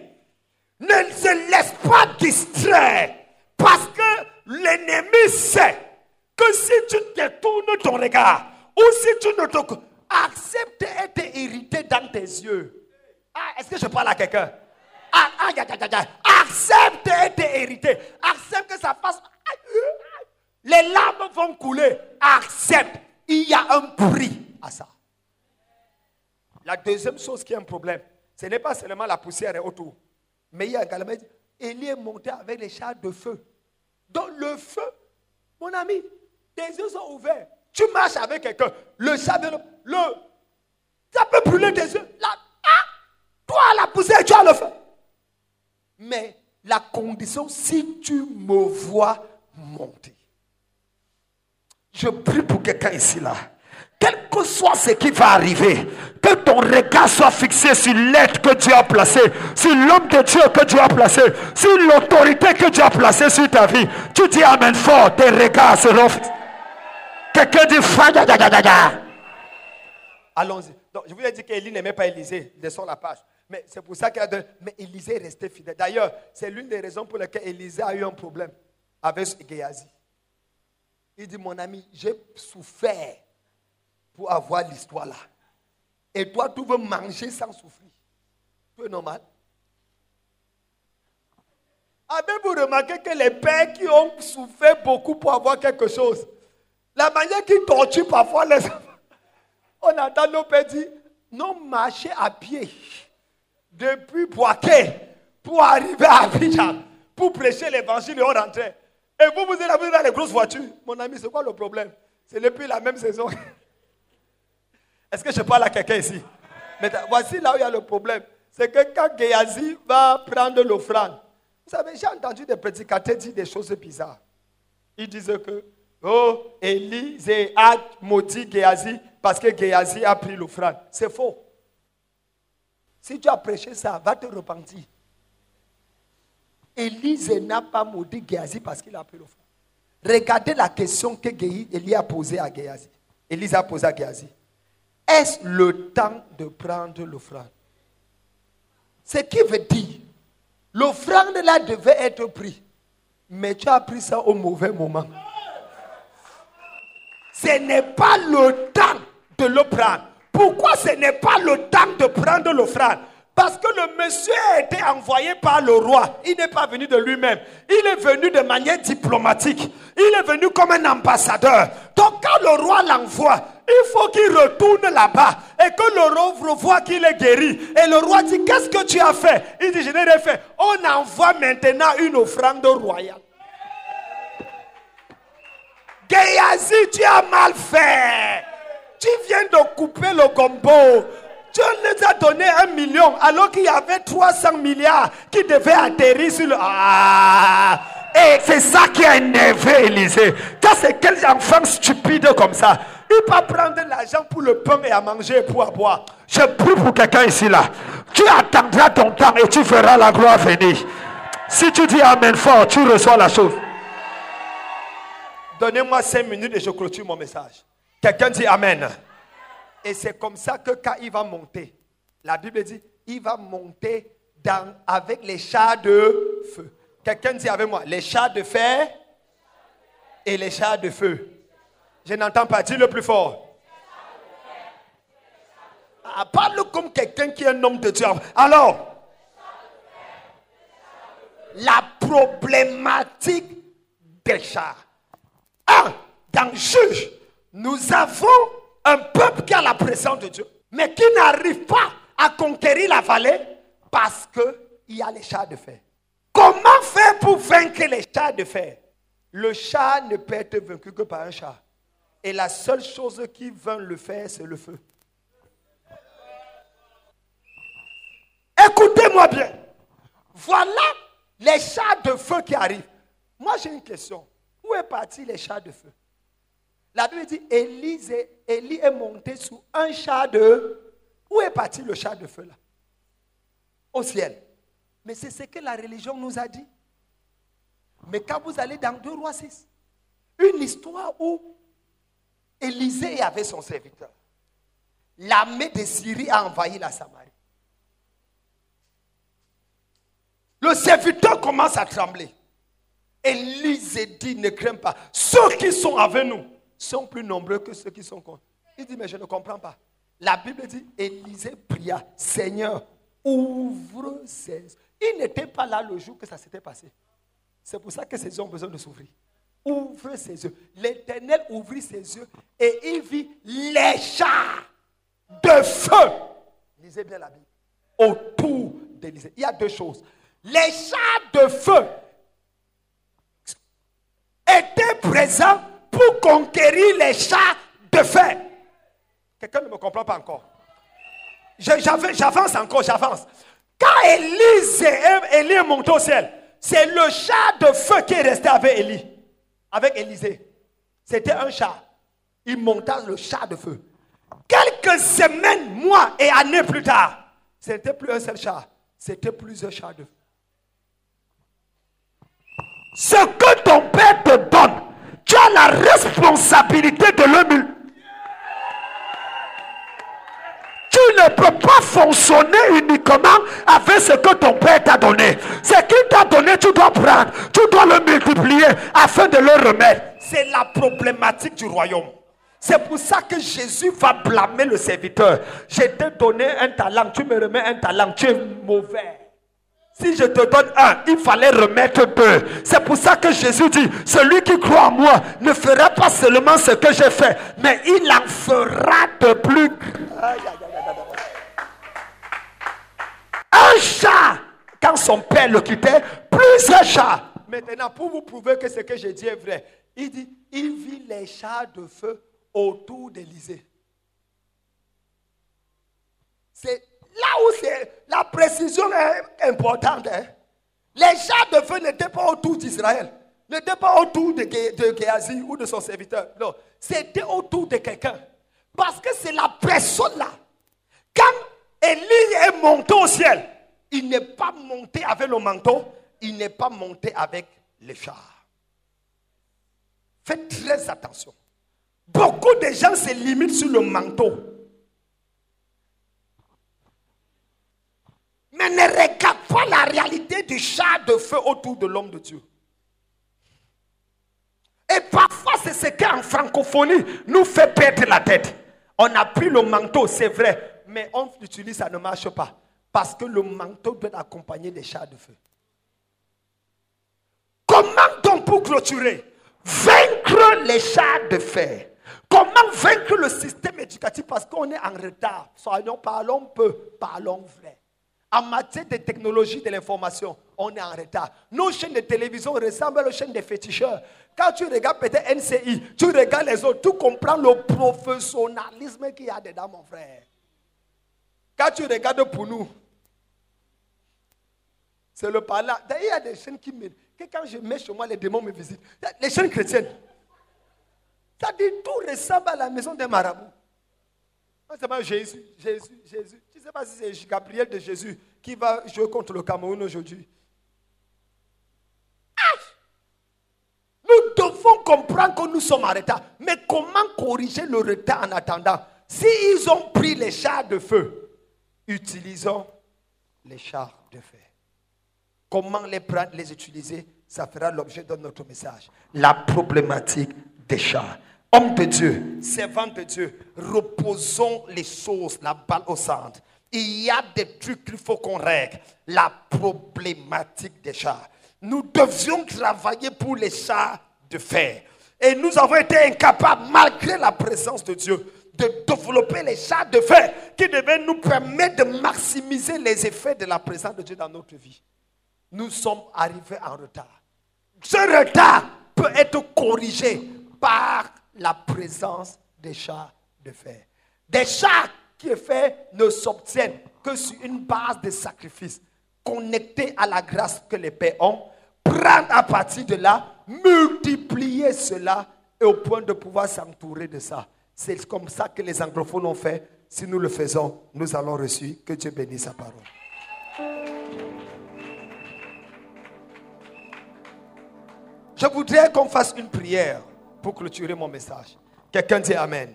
Ne se laisse pas distraire. Parce que l'ennemi sait si tu détournes ton regard, ou si tu ne te... Accepte d'être irrité dans tes yeux. Ah, est-ce que je parle à quelqu'un? Ah, ah, ya. Accepte d'être irrité. Accepte que ça fasse... Les larmes vont couler. Accepte. Il y a un prix à ça. La deuxième chose qui est un problème, ce n'est pas seulement la poussière et autour. Mais il y a également, Élie est monté avec les chars de feu. Donc le feu, mon ami, tes yeux sont ouverts. Tu marches avec quelqu'un, le de le, ça peut brûler tes yeux. Là, ah, toi, la poussière, tu as le feu. Mais la condition, si tu me vois monter, je prie pour quelqu'un ici là. Quel que soit ce qui va arriver, que ton regard soit fixé sur l'être que Dieu a placé, sur l'homme de Dieu que Dieu a placé, sur l'autorité que Dieu a placée sur ta vie. Tu dis Amen fort, tes regards seront fixés. Quelqu'un dit Fada da da da da. Allons-y. Donc, je vous ai dit qu'Élie n'aimait pas Élisée. Laissons la page. Mais c'est pour ça qu'il a donné. Mais Élisée est resté fidèle. D'ailleurs, c'est l'une des raisons pour lesquelles Élisée a eu un problème avec Géasi. Il dit Mon ami, j'ai souffert pour avoir l'histoire là. Et toi, tu veux manger sans souffrir. Tu es normal. Avez-vous remarqué que les pères qui ont souffert beaucoup pour avoir quelque chose, la manière qu'ils torturent parfois les enfants, on entend nos dire, non, marcher à pied depuis Boaké pour arriver à Abidjan, pour prêcher l'évangile et on rentrait. Et vous, vous êtes êtes dans les grosses voitures. Mon ami, c'est quoi le problème? C'est depuis la même saison. Est-ce que je parle à quelqu'un ici? Mais voici là où il y a le problème. C'est que quand Géasi va prendre l'offrande, vous savez, j'ai entendu des prédicateurs dire des choses bizarres. Ils disent que, oh, Élisée a maudit Géasi parce que Géasi a pris l'offrande. C'est faux. Si tu as prêché ça, va te repentir. Élisée n'a pas maudit Géasi parce qu'il a pris l'offrande. Regardez la question que Élie a posée à Géasi. Élisée a posé à Géasi. Est-ce le temps de prendre l'offrande? Ce qui veut dire, l'offrande là devait être prise. Mais tu as pris ça au mauvais moment. Ce n'est pas le temps de le prendre. Pourquoi ce n'est pas le temps de prendre l'offrande? Parce que le monsieur a été envoyé par le roi. Il n'est pas venu de lui-même. Il est venu de manière diplomatique. Il est venu comme un ambassadeur. Donc quand le roi l'envoie, il faut qu'il retourne là-bas et que le roi voit qu'il est guéri. Et le roi dit, qu'est-ce que tu as fait? Il dit, je n'ai rien fait. On envoie maintenant une offrande royale. Géasi, tu as mal fait. Tu viens de couper le gombo. Dieu nous a donné un million alors qu'il y avait 300 milliards qui devaient atterrir sur le... Ah Et c'est ça qui a énervé Élisée. Quand c'est quel enfant stupide comme ça, il peut prendre l'argent pour le pain et à manger et pour boire. Je prie pour quelqu'un ici là. Tu attendras ton temps et tu verras la gloire venir. Si tu dis Amen fort, tu reçois la chose. Donnez-moi 5 minutes et je clôture mon message. Quelqu'un dit Amen. Et c'est comme ça que quand il va monter, la Bible dit, il va monter avec les chars de feu. Quelqu'un dit avec moi, les chars de fer et les chars de feu. Je n'entends pas, dis le plus fort. Ah, parle comme quelqu'un qui est un homme de Dieu. Alors, la problématique des chars. Un, dans Juge, nous avons un peuple qui a la présence de Dieu, mais qui n'arrive pas à conquérir la vallée parce qu'il y a les chars de fer. Comment faire pour vaincre les chars de fer? Le chat ne peut être vaincu que par un chat. Et la seule chose qui vainc le fer, c'est le feu. Écoutez-moi bien. Voilà les chars de feu qui arrivent. Moi, j'ai une question. Est parti les chars de feu? La Bible dit Élie est monté sous un char de. Où est parti le char de feu là? Au ciel. Mais c'est ce que la religion nous a dit. Mais quand vous allez dans 2 rois 6, une histoire où Élisée avait son serviteur. L'armée de Syrie a envahi la Samarie. Le serviteur commence à trembler. Élisée dit, ne crains pas. Ceux qui sont avec nous, sont plus nombreux que ceux qui sont contre. Il dit, mais je ne comprends pas. La Bible dit, Élisée pria, Seigneur, ouvre ses yeux. Il n'était pas là le jour que ça s'était passé. C'est pour ça que ces yeux ont besoin de s'ouvrir. Ouvre ses yeux. L'Éternel ouvrit ses yeux et il vit les chars de feu. Lisez bien la Bible. Autour d'Élisée. Il y a deux choses. Les chars de feu présents pour conquérir les chats de fer. Quelqu'un ne me comprend pas encore. J'avance encore, j'avance. Quand Élie est monté au ciel, c'est le chat de feu qui est resté avec Élie, avec Élisée. C'était un chat. Il monta le chat de feu. Quelques semaines, mois et années plus tard, ce n'était plus un seul chat, c'était plusieurs chats de feu. Ce que ton père te donne, tu as la responsabilité de le Tu ne peux pas fonctionner uniquement avec ce que ton père t'a donné. Ce qu'il t'a donné, tu dois prendre. Tu dois le multiplier afin de le remettre. C'est la problématique du royaume. C'est pour ça que Jésus va blâmer le serviteur. Je t'ai donné un talent, tu me remets un talent, tu es mauvais. Si je te donne un, il fallait remettre deux. C'est pour ça que Jésus dit, celui qui croit en moi ne fera pas seulement ce que j'ai fait, mais il en fera de plus. Un chat, quand son père le quittait, plus un chat. Maintenant, pour vous prouver que ce que j'ai dit est vrai, il dit, il vit les chats de feu autour d'Élysée. C'est là où c'est la précision est importante. hein. Les chats de feu n'étaient pas autour d'Israël, n'étaient pas autour de, de ou de son serviteur. Non, c'était autour de quelqu'un. Parce que c'est la personne là. Quand Élie est monté au ciel, il n'est pas monté avec le manteau, il n'est pas monté avec les chars. Faites très attention. Beaucoup de gens se limitent sur le manteau. Ne regarde pas la réalité du char de feu autour de l'homme de Dieu. Et parfois, c'est ce qui en francophonie nous fait perdre la tête. On a pris le manteau, c'est vrai, mais on l'utilise, ça ne marche pas. Parce que le manteau doit être accompagné des chars de feu. Comment donc pour clôturer? Vaincre les chars de fer. Comment vaincre le système éducatif? Parce qu'on est en retard. Soyons, parlons peu, parlons vrai. En matière de technologie de l'information, on est en retard. Nos chaînes de télévision ressemblent aux chaînes des féticheurs. Quand tu regardes peut-être NCI, tu regardes les autres, tu comprends le professionnalisme qu'il y a dedans, mon frère. Quand tu regardes pour nous, c'est le parlant. D'ailleurs, il y a des chaînes qui me. Que quand je mets chez moi, les démons me visitent. Les chaînes chrétiennes. Ça dit tout ressemble à la maison des marabouts. C'est pas Jésus, Jésus, Jésus. Ne sais pas si c'est Gabriel de Jésus qui va jouer contre le Cameroun aujourd'hui. Nous devons comprendre que nous sommes en retard. Mais comment corriger le retard en attendant? S'ils ont pris les chars de feu, utilisons les chars de fer. Comment les prendre, les utiliser, ça fera l'objet de notre message. La problématique des chars. Homme de Dieu, servant de Dieu, reposons les choses, la balle au centre. Il y a des trucs qu'il faut qu'on règle. La problématique des chars. Nous devions travailler pour les chars de fer. Et nous avons été incapables, malgré la présence de Dieu, de développer les chars de fer qui devaient nous permettre de maximiser les effets de la présence de Dieu dans notre vie nous sommes arrivés en retard. Ce retard peut être corrigé par la présence des chars de fer. Des chars qui de fer ne s'obtiennent que sur une base de sacrifice connectés à la grâce que les pères ont. Prendre à partir de là, multiplier cela et au point de pouvoir s'entourer de ça. C'est comme ça que les anglophones ont fait. Si nous le faisons, nous allons reçu. Que Dieu bénisse sa parole. Je voudrais qu'on fasse une prière pour clôturer mon message. Quelqu'un dit Amen.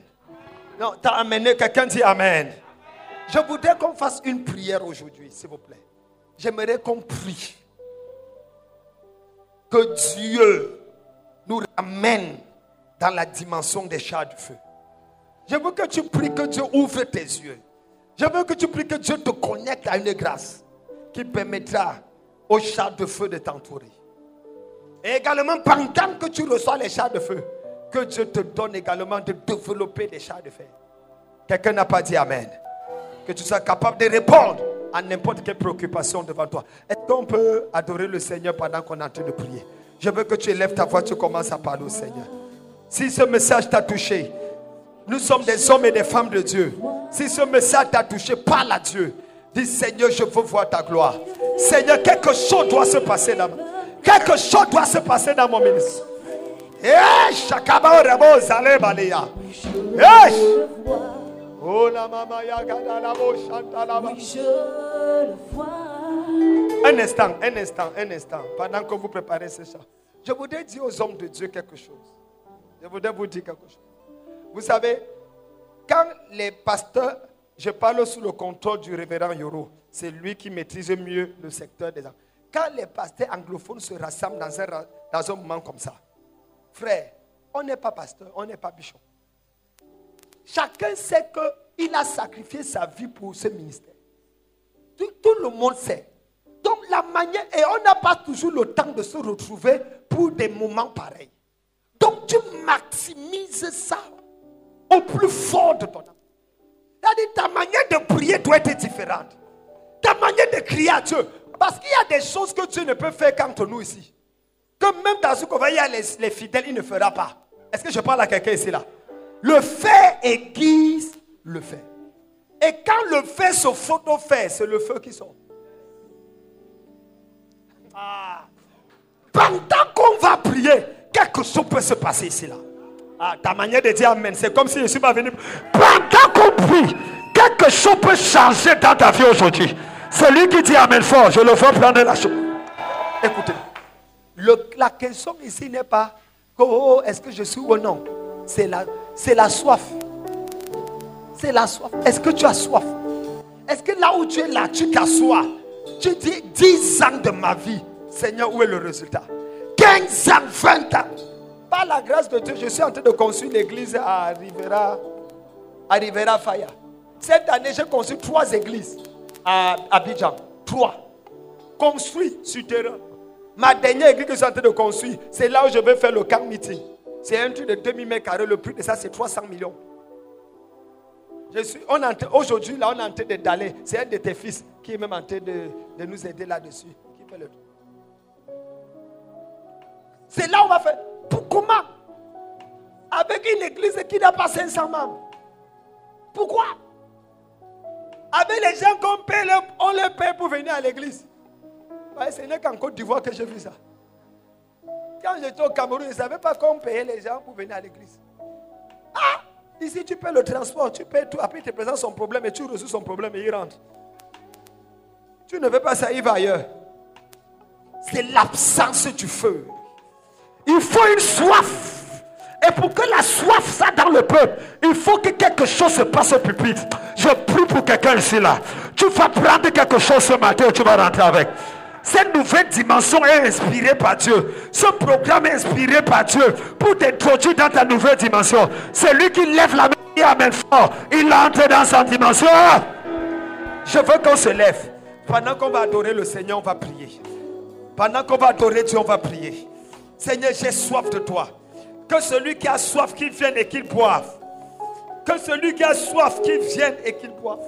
Non, t'as amené, quelqu'un dit Amen. Je voudrais qu'on fasse une prière aujourd'hui, s'il vous plaît. J'aimerais qu'on prie. Que Dieu nous ramène dans la dimension des chats du feu. Je veux que tu pries que Dieu ouvre tes yeux. Je veux que tu pries que Dieu te connecte à une grâce qui permettra aux chats de feu de t'entourer. Et également, pendant que tu reçois les chats de feu, que Dieu te donne également de développer des chats de fer. Quelqu'un n'a pas dit Amen. Que tu sois capable de répondre à n'importe quelle préoccupation devant toi. Est-ce qu'on peut adorer le Seigneur pendant qu'on est en train de prier? Je veux que tu élèves ta voix, tu commences à parler au Seigneur. Si ce message t'a touché, nous sommes des hommes et des femmes de Dieu. Si ce message t'a touché, parle à Dieu. Dis Seigneur, je veux voir ta gloire. Seigneur, quelque chose doit se passer là Quelque chose doit se passer dans mon ministère. Oh la la la. Un instant, un instant, un instant. Pendant que vous préparez ce chant, je voudrais dire aux hommes de Dieu quelque chose. Je voudrais vous dire quelque chose. Vous savez, quand les pasteurs, je parle sous le contrôle du révérend Yoro, c'est lui qui maîtrise mieux le secteur des enfants. Quand les pasteurs anglophones se rassemblent dans un, dans un moment comme ça, frère, on n'est pas pasteur, on n'est pas bishop. Chacun sait qu'il a sacrifié sa vie pour ce ministère. Tout, tout le monde sait. Donc la manière, et on n'a pas toujours le temps de se retrouver pour des moments pareils. Donc tu maximises ça au plus fort de ton âme. C'est-à-dire ta manière de prier doit être différente. Ta manière de crier à Dieu. Parce qu'il y a des choses que Dieu ne peut faire qu'entre nous ici. Que même dans ce qu'on y a les, les fidèles, il ne fera pas. Est-ce que je parle à quelqu'un ici là? Le fait aiguise le fait. Et quand le feu se photo fait, c'est le feu qui sort. Ah. Pendant qu'on va prier, quelque chose peut se passer ici là. Ah, ta manière de dire Amen, c'est comme si je suis pas venu. Pendant qu'on prie, quelque chose peut changer dans ta vie aujourd'hui. Celui qui dit Amen fort, je le vois prendre la chose. Écoutez, la question ici n'est pas oh, est-ce que je suis ou non? C'est la, soif. C'est la soif. Est-ce que tu as soif? Est-ce que là où tu es là, tu t'assois? Tu dis 10 ans de ma vie. Seigneur, où est le résultat? 15 ans, 20 ans. Par la grâce de Dieu, je suis en train de construire l'église à Rivera, à Faya. Cette année, j'ai construit trois églises à Abidjan. Trois. Construit sur terrain. Ma dernière église que je suis en train de construire, c'est là où je vais faire le camp meeting. C'est un truc de 2000 mètres carrés. Le prix de ça, c'est 300 millions. Je suis, aujourd'hui, là, on est en train de d'aller. C'est un de tes fils qui est même en train de, nous aider là-dessus. C'est là où on va faire. Pour comment? Avec une église qui n'a pas 500 membres. Pourquoi? Avec les gens qu'on paye, le- on les paye pour venir à l'église. Ouais, ce n'est qu'en Côte d'Ivoire que j'ai vu ça. Quand j'étais au Cameroun, je ne savais pas qu'on payait les gens pour venir à l'église. Ah Ici, tu payes le transport, tu payes tout. Après, il te présente son problème et tu reçois son problème et il rentre. Tu ne veux pas ça, il va ailleurs. C'est l'absence du feu. Il faut une soif. Et pour que la soif soit dans le peuple, il faut que quelque chose se passe au pupitre. Je prie pour quelqu'un ici là. Tu vas prendre quelque chose ce matin et tu vas rentrer avec. Cette nouvelle dimension est inspirée par Dieu. Ce programme est inspiré par Dieu pour t'introduire dans ta nouvelle dimension. Celui qui lève la main et amène fort, il entre dans sa dimension. Je veux qu'on se lève. Pendant qu'on va adorer le Seigneur, on va prier. Pendant qu'on va adorer Dieu, on va prier. Seigneur, j'ai soif de toi. Que celui qui a soif, qu'il vienne et qu'il boive. Que celui qui a soif, qu'il vienne et qu'il boive.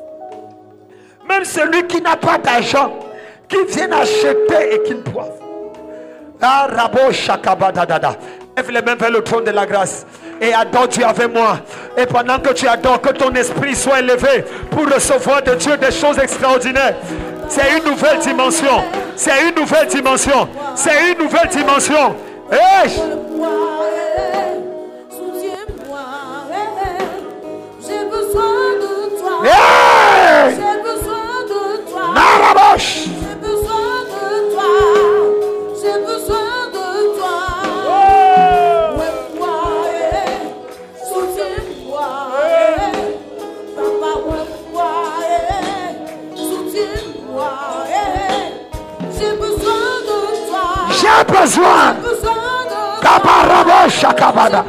Même celui qui n'a pas d'argent, qu'il vienne acheter et qu'il boive. Ah, Rabo Shakabadadada. Lève les mains vers le trône de la grâce et adore Dieu avec moi. Et pendant que tu adores, que ton esprit soit élevé pour recevoir de Dieu des choses extraordinaires. C'est une nouvelle dimension. C'est une nouvelle dimension. C'est une nouvelle dimension. Hey! J'ai besoin de toi. J'ai besoin de toi. Besoin. J'ai besoin de toi. Kabarabosh Shakabada.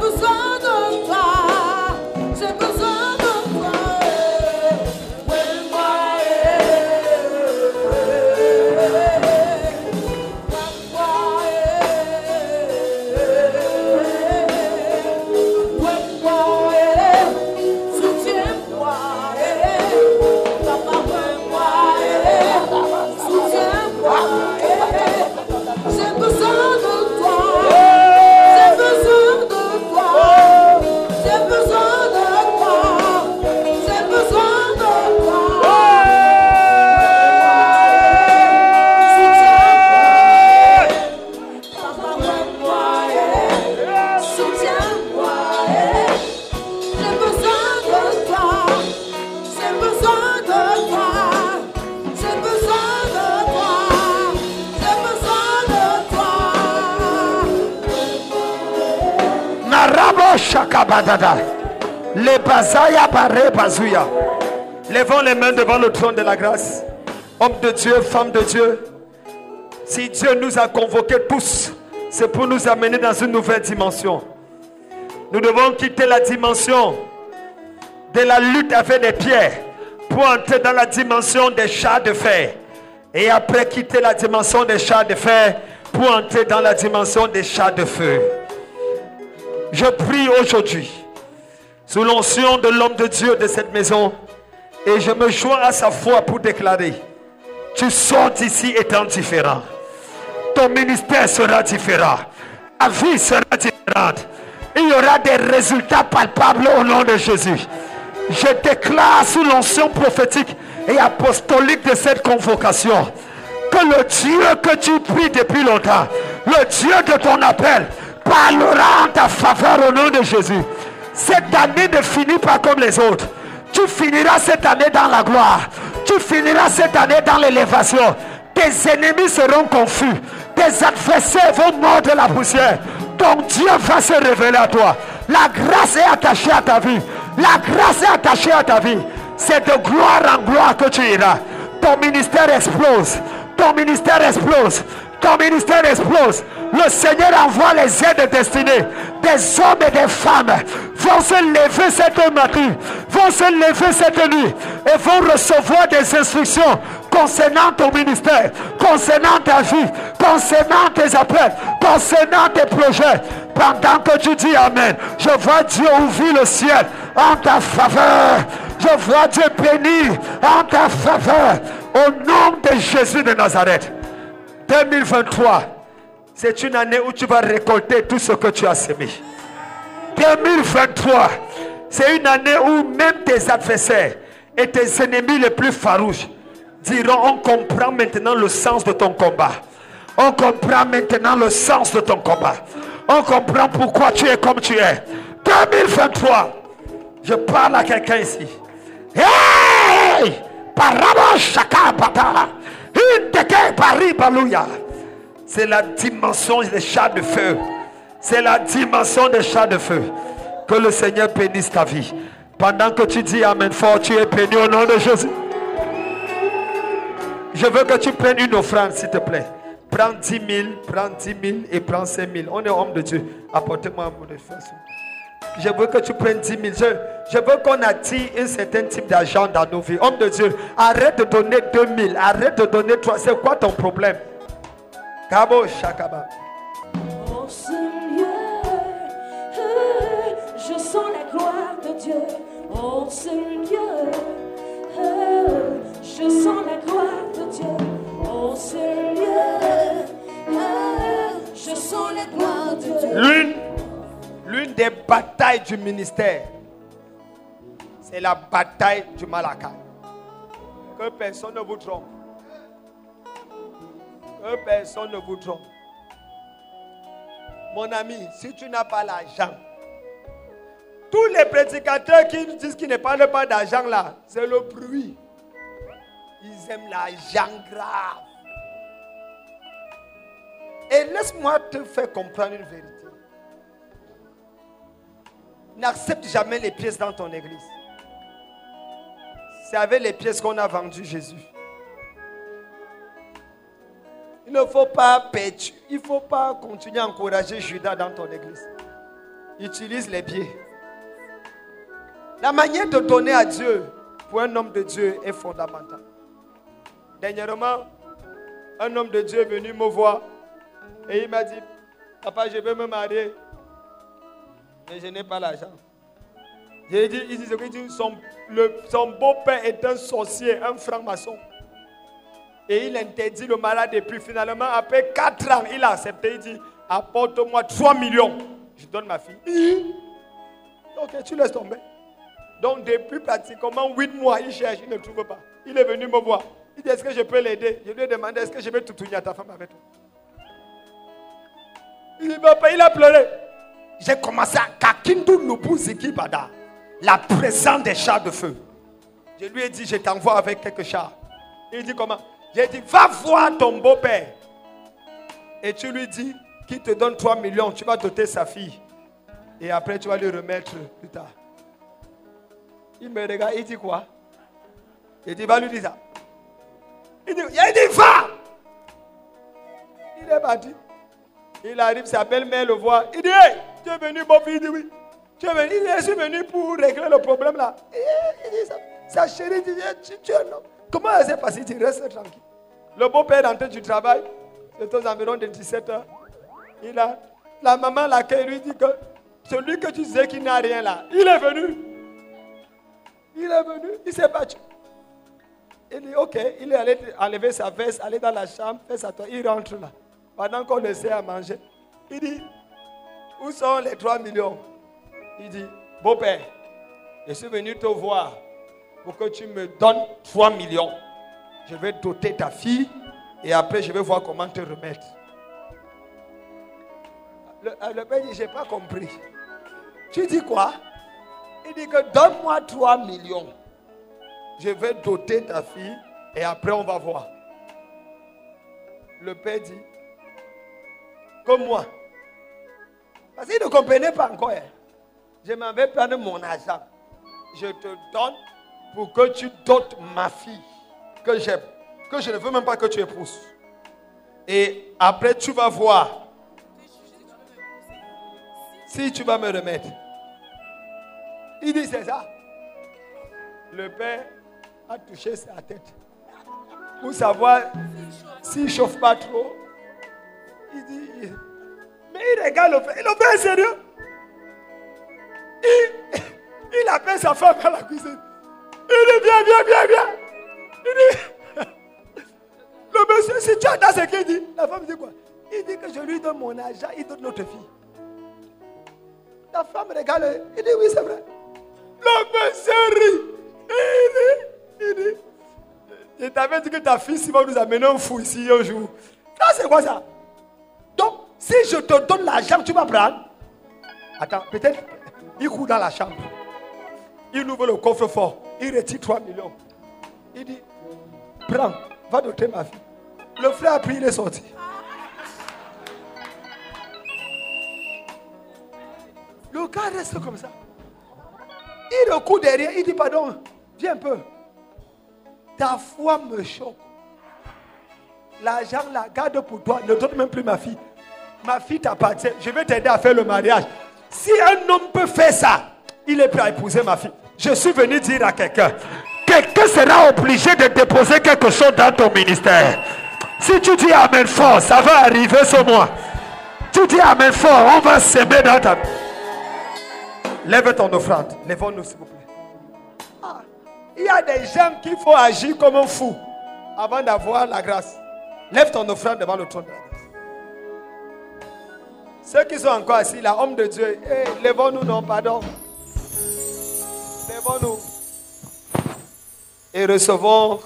Levons les mains devant le trône de la grâce. Homme de Dieu, femme de Dieu. Si Dieu nous a convoqués tous, c'est pour nous amener dans une nouvelle dimension. Nous devons quitter la dimension de la lutte avec les pierres pour entrer dans la dimension des chats de fer. Et après quitter la dimension des chats de fer pour entrer dans la dimension des chats de feu. Je prie aujourd'hui sous l'onction de l'homme de Dieu de cette maison et je me joins à sa foi pour déclarer, tu sors d'ici étant différent. Ton ministère sera différent. Ta vie sera différente. Il y aura des résultats palpables au nom de Jésus. Je déclare sous l'onction prophétique et apostolique de cette convocation que le Dieu que tu pries depuis longtemps, le Dieu de ton appel, parlera en ta faveur au nom de Jésus. Cette année ne finit pas comme les autres. Tu finiras cette année dans la gloire. Tu finiras cette année dans l'élévation. Tes ennemis seront confus. Tes adversaires vont mordre la poussière. Ton Dieu va se révéler à toi. La grâce est attachée à ta vie. La grâce est attachée à ta vie. C'est de gloire en gloire que tu iras. Ton ministère explose. Ton ministère explose. Ton ministère explose. Le Seigneur envoie les aides destinées. Des hommes et des femmes vont se lever cette matin, vont se lever cette nuit et vont recevoir des instructions concernant ton ministère, concernant ta vie, concernant tes appels, concernant tes projets. Pendant que tu dis Amen, je vois Dieu ouvrir le ciel en ta faveur. Je vois Dieu bénir en ta faveur. Au nom de Jésus de Nazareth. 2023, c'est une année où tu vas récolter tout ce que tu as semé. 2023, c'est une année où même tes adversaires et tes ennemis les plus farouches diront on comprend maintenant le sens de ton combat. On comprend maintenant le sens de ton combat. On comprend pourquoi tu es comme tu es. 2023, je parle à quelqu'un ici. Hey! Parabo C'est la dimension des chats de feu. C'est la dimension des chats de feu. Que le Seigneur bénisse ta vie. Pendant que tu dis Amen fort, tu es béni au nom de Jésus. Je veux que tu prennes une offrande, s'il te plaît. Prends 10 000, prends 10 000 et prends 5 000. On est homme de Dieu. Apportez-moi mon offrande. Je veux que tu prennes 10 000. Je, je veux qu'on attire un certain type d'argent dans nos vies. Homme de Dieu, arrête de donner 2 000. Arrête de donner 3 C'est quoi ton problème? Kabo Shakaba. Oh Seigneur, je sens la gloire de Dieu. Oh Seigneur, je sens la gloire de Dieu. Oh Seigneur, je sens la gloire de Dieu. L'une, l'une des batailles du ministère, c'est la bataille du Malaka. Que personne ne vous trompe. Que personne ne vous trompe. Mon ami, si tu n'as pas l'argent, tous les prédicateurs qui disent qu'ils ne parlent pas d'argent là, c'est le bruit. Ils aiment l'argent grave. Et laisse-moi te faire comprendre une vérité. N'accepte jamais les pièces dans ton église. C'est avec les pièces qu'on a vendu Jésus. Il ne faut pas perdre, il ne faut pas continuer à encourager Judas dans ton église. Utilise les biais. La manière de donner à Dieu pour un homme de Dieu est fondamentale. Dernièrement, un homme de Dieu est venu me voir et il m'a dit, papa, je veux me marier, mais je n'ai pas l'argent. J'ai dit, son, beau-père est un sorcier, un franc-maçon. Et il interdit le malade et puis finalement, après 4 ans, il a accepté. Il dit, apporte-moi 3 millions. Je donne ma fille. Ok, tu laisses tomber. Donc depuis pratiquement 8 mois, il cherche, il ne trouve pas. Il est venu me voir. Il dit, est-ce que je peux l'aider? Je lui ai demandé, est-ce que je vais tout à ta femme avec toi? Il dit, papa, il a pleuré. J'ai commencé à Kakindu Lubu Ziki Bada. La présence des chars de feu. Je lui ai dit, je t'envoie avec quelques chars. Il dit comment? J'ai dit, va voir ton beau-père. Et tu lui dis qu'il te donne 3 millions, tu vas doter sa fille. Et après, tu vas lui remettre plus tard. Il me regarde, il dit quoi? Il dit, va lui dire ça. Il dit, il dit, va Il est parti. Il arrive, sa belle-mère le voit. Il dit, hey, tu es venu, mon fils Il dit, oui. Tu es venu, il suis venu pour régler le problème là. Et il dit, ça. Sa chérie dit, Eh, tu, es un homme. Comment elle s'est passée? Il dit, reste tranquille. Le beau-père rentre du travail, c'est aux environs de 17 heures. Il a, la maman l'accueille lui dit que celui que tu disais qu'il n'a rien là, il est venu. Il est venu, il s'est battu. Il dit, ok, il est allé enlever sa veste, aller dans la chambre, faire sa toile. Il rentre là. Pendant qu'on essaie à manger. Il dit, où sont les 3 millions? Il dit, beau-père, je suis venu te voir pour que tu me donnes 3 millions. Je vais doter ta fille et après je vais voir comment te remettre. Le, euh, père dit, je n'ai pas compris. Tu dis quoi? Il dit que donne-moi 3 millions. Je vais doter ta fille et après on va voir. Le père dit, comme moi. Parce qu'il ne comprenait pas encore. hein. Je m'en vais prendre mon argent. Je te donne pour que tu dotes ma fille que j'aime, que je ne veux même pas que tu épouses. Et après, tu vas voir si tu vas me remettre. Il dit, c'est ça. Le père a touché sa tête pour savoir s'il ne chauffe pas trop. Il dit, mais il regarde le père. Le père est sérieux? Il, il appelle sa femme à la cuisine. Il dit, viens, viens, viens, viens. Il dit, le monsieur, si tu entends ce qu'il dit, la femme dit quoi? Il dit que je lui donne mon argent, il donne notre fille. La femme regarde, il dit, oui, c'est vrai. Le monsieur rit. Il dit, il dit, je t'avais dit que ta fille, si va nous amener un fou ici un jour. Ça, c'est quoi ça? Si je te donne l'argent, tu vas prendre. Attends, peut-être, il court dans la chambre. Il ouvre le coffre-fort. Il retire 3 millions. Il dit, prends, va doter ma fille. Le frère a pris, il est sorti. Le gars reste comme ça. Il recourt derrière, il dit, pardon, viens un peu. Ta foi me choque. L'argent, la garde pour toi. Ne donne même plus ma fille. Ma fille t'appartient. Je vais t'aider à faire le mariage. Si un homme peut faire ça, il est prêt à épouser ma fille. Je suis venu dire à quelqu'un, quelqu'un sera obligé de déposer quelque chose dans ton ministère. Si tu dis Amen fort, ça va arriver ce mois. Tu dis Amen fort, on va s'aimer dans ta... Lève ton offrande. Lèvons-nous s'il vous plaît. Ah, il y a des gens qu'il faut agir comme un fou avant d'avoir la grâce. Lève ton offrande devant le trône de la grâce. Ceux qui sont encore assis là, homme de Dieu, eh, lèvons-nous, non, pardon. Lèvons-nous et recevons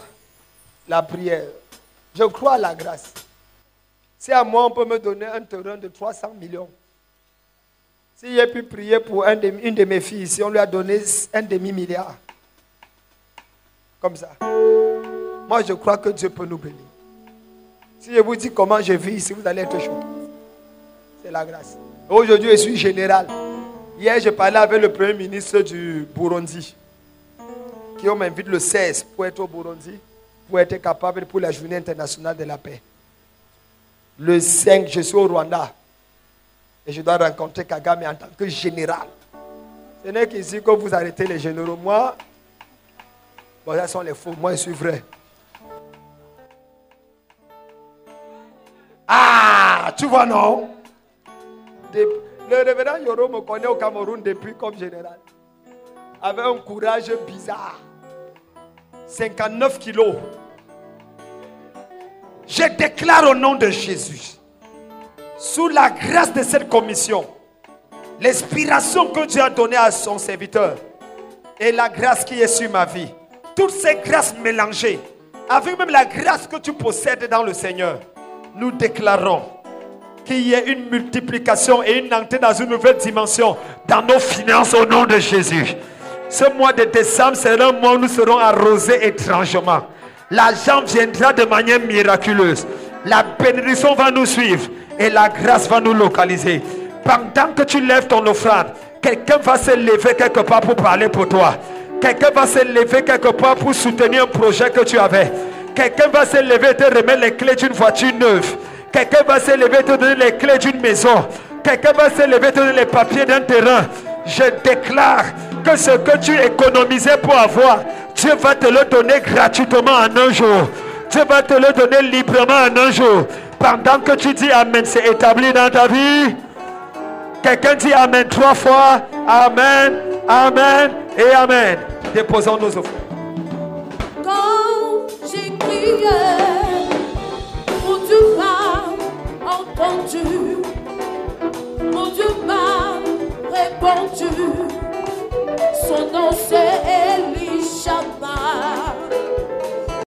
la prière. Je crois à la grâce. Si à moi, on peut me donner un terrain de 300 millions. Si j'ai pu prier pour une de mes filles, si on lui a donné un demi-milliard. Comme ça. Moi, je crois que Dieu peut nous bénir. Si je vous dis comment je vis ici, vous allez être chaud. La grâce. Aujourd'hui, je suis général. Hier, je parlais avec le premier ministre du Burundi, qui m'invite le 16 pour être au Burundi, pour être capable pour la journée internationale de la paix. Le 5, je suis au Rwanda. Et je dois rencontrer Kagame en tant que général. Ce n'est qu'ici que vous arrêtez les généraux. Moi, bon, ça sont les faux. Moi, je suis vrai. Ah, tu vois, non? Le révérend Yoro me connaît au Cameroun depuis comme général. Avec un courage bizarre. 59 kilos. Je déclare au nom de Jésus, sous la grâce de cette commission, l'inspiration que Dieu a donnée à son serviteur et la grâce qui est sur ma vie, toutes ces grâces mélangées, avec même la grâce que tu possèdes dans le Seigneur, nous déclarons qu'il y ait une multiplication et une entrée dans une nouvelle dimension dans nos finances au nom de Jésus. Ce mois de décembre sera un mois où nous serons arrosés étrangement. L'argent viendra de manière miraculeuse. La bénédiction va nous suivre et la grâce va nous localiser. Pendant que tu lèves ton offrande, quelqu'un va se lever quelque part pour parler pour toi. Quelqu'un va se lever quelque part pour soutenir un projet que tu avais. Quelqu'un va se lever et te remettre les clés d'une voiture neuve. Quelqu'un va se lever te donner les clés d'une maison. Quelqu'un va se lever te donner les papiers d'un terrain. Je déclare que ce que tu économisais pour avoir, Dieu va te le donner gratuitement en un jour. Dieu va te le donner librement en un jour. Pendant que tu dis Amen, c'est établi dans ta vie. Quelqu'un dit Amen trois fois. Amen, Amen et Amen. Déposons nos offres. Quand j'ai crié, entendu, mon Dieu m'a répondu, son nom c'est Elishama.